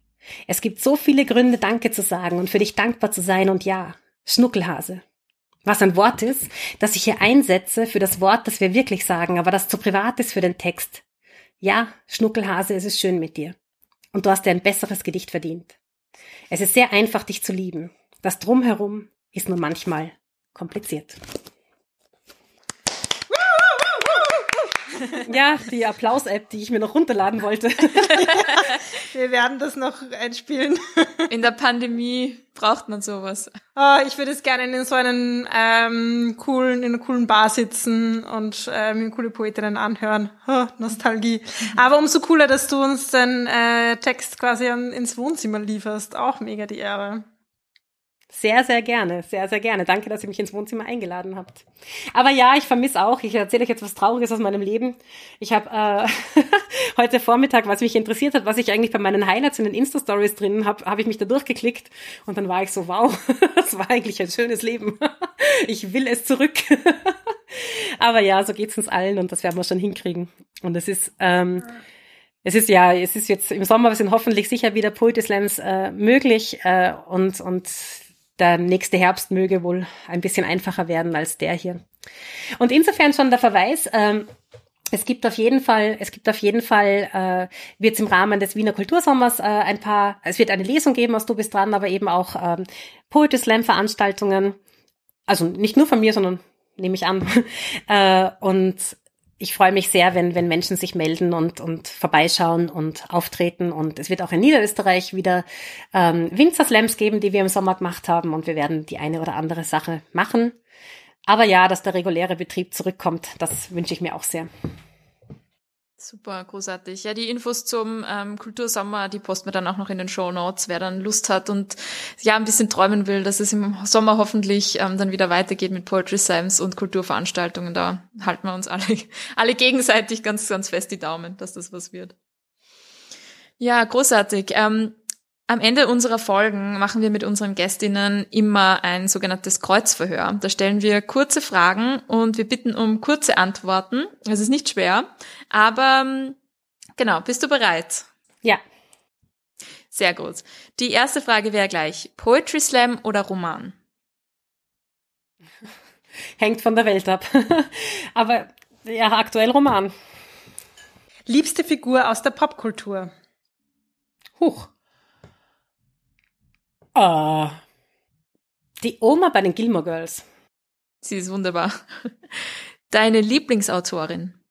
Speaker 3: Es gibt so viele Gründe, Danke zu sagen und für dich dankbar zu sein und ja, Schnuckelhase. Was ein Wort ist, das ich hier einsetze für das Wort, das wir wirklich sagen, aber das zu privat ist für den Text. Ja, Schnuckelhase, es ist schön mit dir. Und du hast dir ein besseres Gedicht verdient. Es ist sehr einfach, dich zu lieben. Das Drumherum ist nur manchmal kompliziert. Ja, die Applaus-App, die ich mir noch runterladen wollte. [LAUGHS]
Speaker 1: Wir werden das noch einspielen.
Speaker 2: In der Pandemie braucht man sowas.
Speaker 1: Oh, ich würde es gerne in so einen ähm, coolen, in einer coolen Bar sitzen und äh, mir coole Poetinnen anhören. Oh, Nostalgie. Aber umso cooler, dass du uns den äh, Text quasi ins Wohnzimmer lieferst. Auch mega die Ehre.
Speaker 3: Sehr, sehr gerne, sehr, sehr gerne. Danke, dass ihr mich ins Wohnzimmer eingeladen habt. Aber ja, ich vermisse auch, ich erzähle euch jetzt was Trauriges aus meinem Leben. Ich habe äh, [LAUGHS] heute Vormittag, was mich interessiert hat, was ich eigentlich bei meinen Highlights in den Insta-Stories drin habe, habe ich mich da durchgeklickt und dann war ich so, wow, [LAUGHS] das war eigentlich ein schönes Leben. [LAUGHS] ich will es zurück. Aber ja, so geht's uns allen und das werden wir schon hinkriegen. Und es ist... Ähm, es ist ja, es ist jetzt im Sommer sind hoffentlich sicher wieder Poetry Slams äh, möglich äh, und und der nächste Herbst möge wohl ein bisschen einfacher werden als der hier. Und insofern schon der Verweis, ähm, es gibt auf jeden Fall, es gibt auf jeden Fall, äh, wird es im Rahmen des Wiener Kultursommers äh, ein paar, es wird eine Lesung geben aus Du bist dran, aber eben auch ähm, Poetry Slam Veranstaltungen. Also nicht nur von mir, sondern nehme ich an. [LAUGHS] äh, und ich freue mich sehr, wenn, wenn Menschen sich melden und, und vorbeischauen und auftreten. Und es wird auch in Niederösterreich wieder ähm, Winzerslams geben, die wir im Sommer gemacht haben. Und wir werden die eine oder andere Sache machen. Aber ja, dass der reguläre Betrieb zurückkommt, das wünsche ich mir auch sehr.
Speaker 2: Super, großartig. Ja, die Infos zum ähm, Kultursommer, die posten wir dann auch noch in den Show Notes, wer dann Lust hat und ja ein bisschen träumen will, dass es im Sommer hoffentlich ähm, dann wieder weitergeht mit Poetry Slams und Kulturveranstaltungen. Da halten wir uns alle, [LAUGHS] alle gegenseitig ganz, ganz fest die Daumen, dass das was wird. Ja, großartig. Ähm, am Ende unserer Folgen machen wir mit unseren Gästinnen immer ein sogenanntes Kreuzverhör. Da stellen wir kurze Fragen und wir bitten um kurze Antworten. Es ist nicht schwer, aber ähm, genau, bist du bereit?
Speaker 3: Ja.
Speaker 2: Sehr gut. Die erste Frage wäre gleich, Poetry Slam oder Roman? [LAUGHS]
Speaker 3: Hängt von der Welt ab. [LAUGHS] aber ja, aktuell Roman.
Speaker 1: Liebste Figur aus der Popkultur?
Speaker 3: Huch. Uh, die Oma bei den Gilmore Girls.
Speaker 2: Sie ist wunderbar. Deine Lieblingsautorin?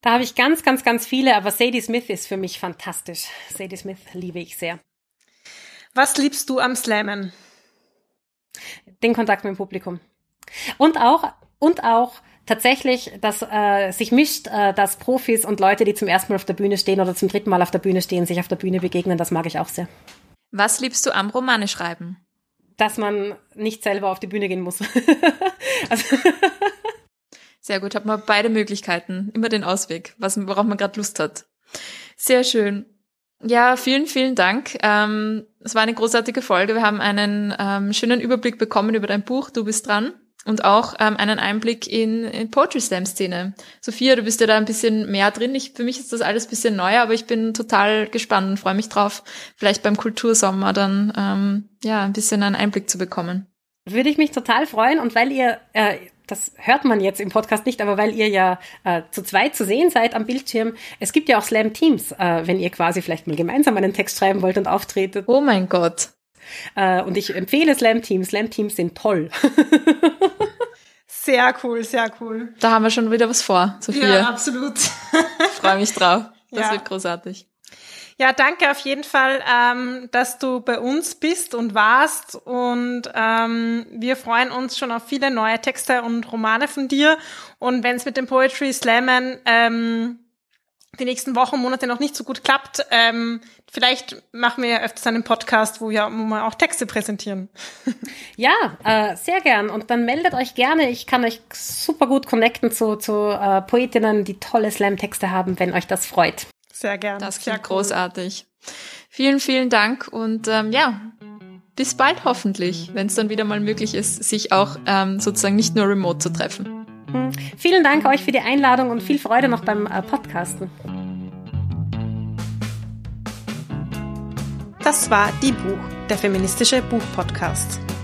Speaker 3: Da habe ich ganz, ganz, ganz viele, aber Sadie Smith ist für mich fantastisch. Sadie Smith liebe ich sehr.
Speaker 1: Was liebst du am Slammen?
Speaker 3: Den Kontakt mit dem Publikum. Und auch, und auch tatsächlich, dass äh, sich mischt, äh, dass Profis und Leute, die zum ersten Mal auf der Bühne stehen oder zum dritten Mal auf der Bühne stehen, sich auf der Bühne begegnen. Das mag ich auch sehr.
Speaker 2: Was liebst du am Romane schreiben?
Speaker 3: Dass man nicht selber auf die Bühne gehen muss. [LAUGHS]
Speaker 2: also Sehr gut, hat man beide Möglichkeiten, immer den Ausweg, was, worauf man gerade Lust hat. Sehr schön. Ja, vielen, vielen Dank. Ähm, es war eine großartige Folge. Wir haben einen ähm, schönen Überblick bekommen über dein Buch. Du bist dran und auch ähm, einen Einblick in, in Poetry Slam Szene. Sophia, du bist ja da ein bisschen mehr drin. Ich, für mich ist das alles ein bisschen neu, aber ich bin total gespannt und freue mich drauf, vielleicht beim Kultursommer dann ähm, ja ein bisschen einen Einblick zu bekommen.
Speaker 3: Würde ich mich total freuen und weil ihr äh, das hört man jetzt im Podcast nicht, aber weil ihr ja äh, zu zweit zu sehen seid am Bildschirm, es gibt ja auch Slam-Teams, äh, wenn ihr quasi vielleicht mal gemeinsam einen Text schreiben wollt und auftretet.
Speaker 2: Oh mein Gott.
Speaker 3: Äh, und ich empfehle Slam-Teams. Slam-Teams sind toll.
Speaker 1: sehr cool, sehr cool.
Speaker 2: Da haben wir schon wieder was vor, Sophia.
Speaker 1: Ja, absolut.
Speaker 2: Freue mich drauf. Das ja. wird großartig.
Speaker 1: Ja, danke auf jeden Fall, ähm, dass du bei uns bist und warst. Und ähm, wir freuen uns schon auf viele neue Texte und Romane von dir. Und wenn es mit dem Poetry Slammen ähm, die nächsten Wochen, Monate noch nicht so gut klappt, ähm, vielleicht machen wir ja öfters einen Podcast, wo wir, wir auch Texte präsentieren. [LAUGHS]
Speaker 3: Ja, äh, sehr gern. Und dann meldet euch gerne. Ich kann euch super gut connecten zu, zu äh, Poetinnen, die tolle Slam-Texte haben, wenn euch das freut.
Speaker 1: Sehr gern.
Speaker 2: Das klingt cool. großartig. Vielen, vielen Dank und ähm, ja, bis bald hoffentlich, wenn es dann wieder mal möglich ist, sich auch ähm, sozusagen nicht nur remote zu treffen.
Speaker 3: Vielen Dank euch für die Einladung und viel Freude noch beim äh, Podcasten.
Speaker 1: Das war Die Buch, der feministische Buchpodcast.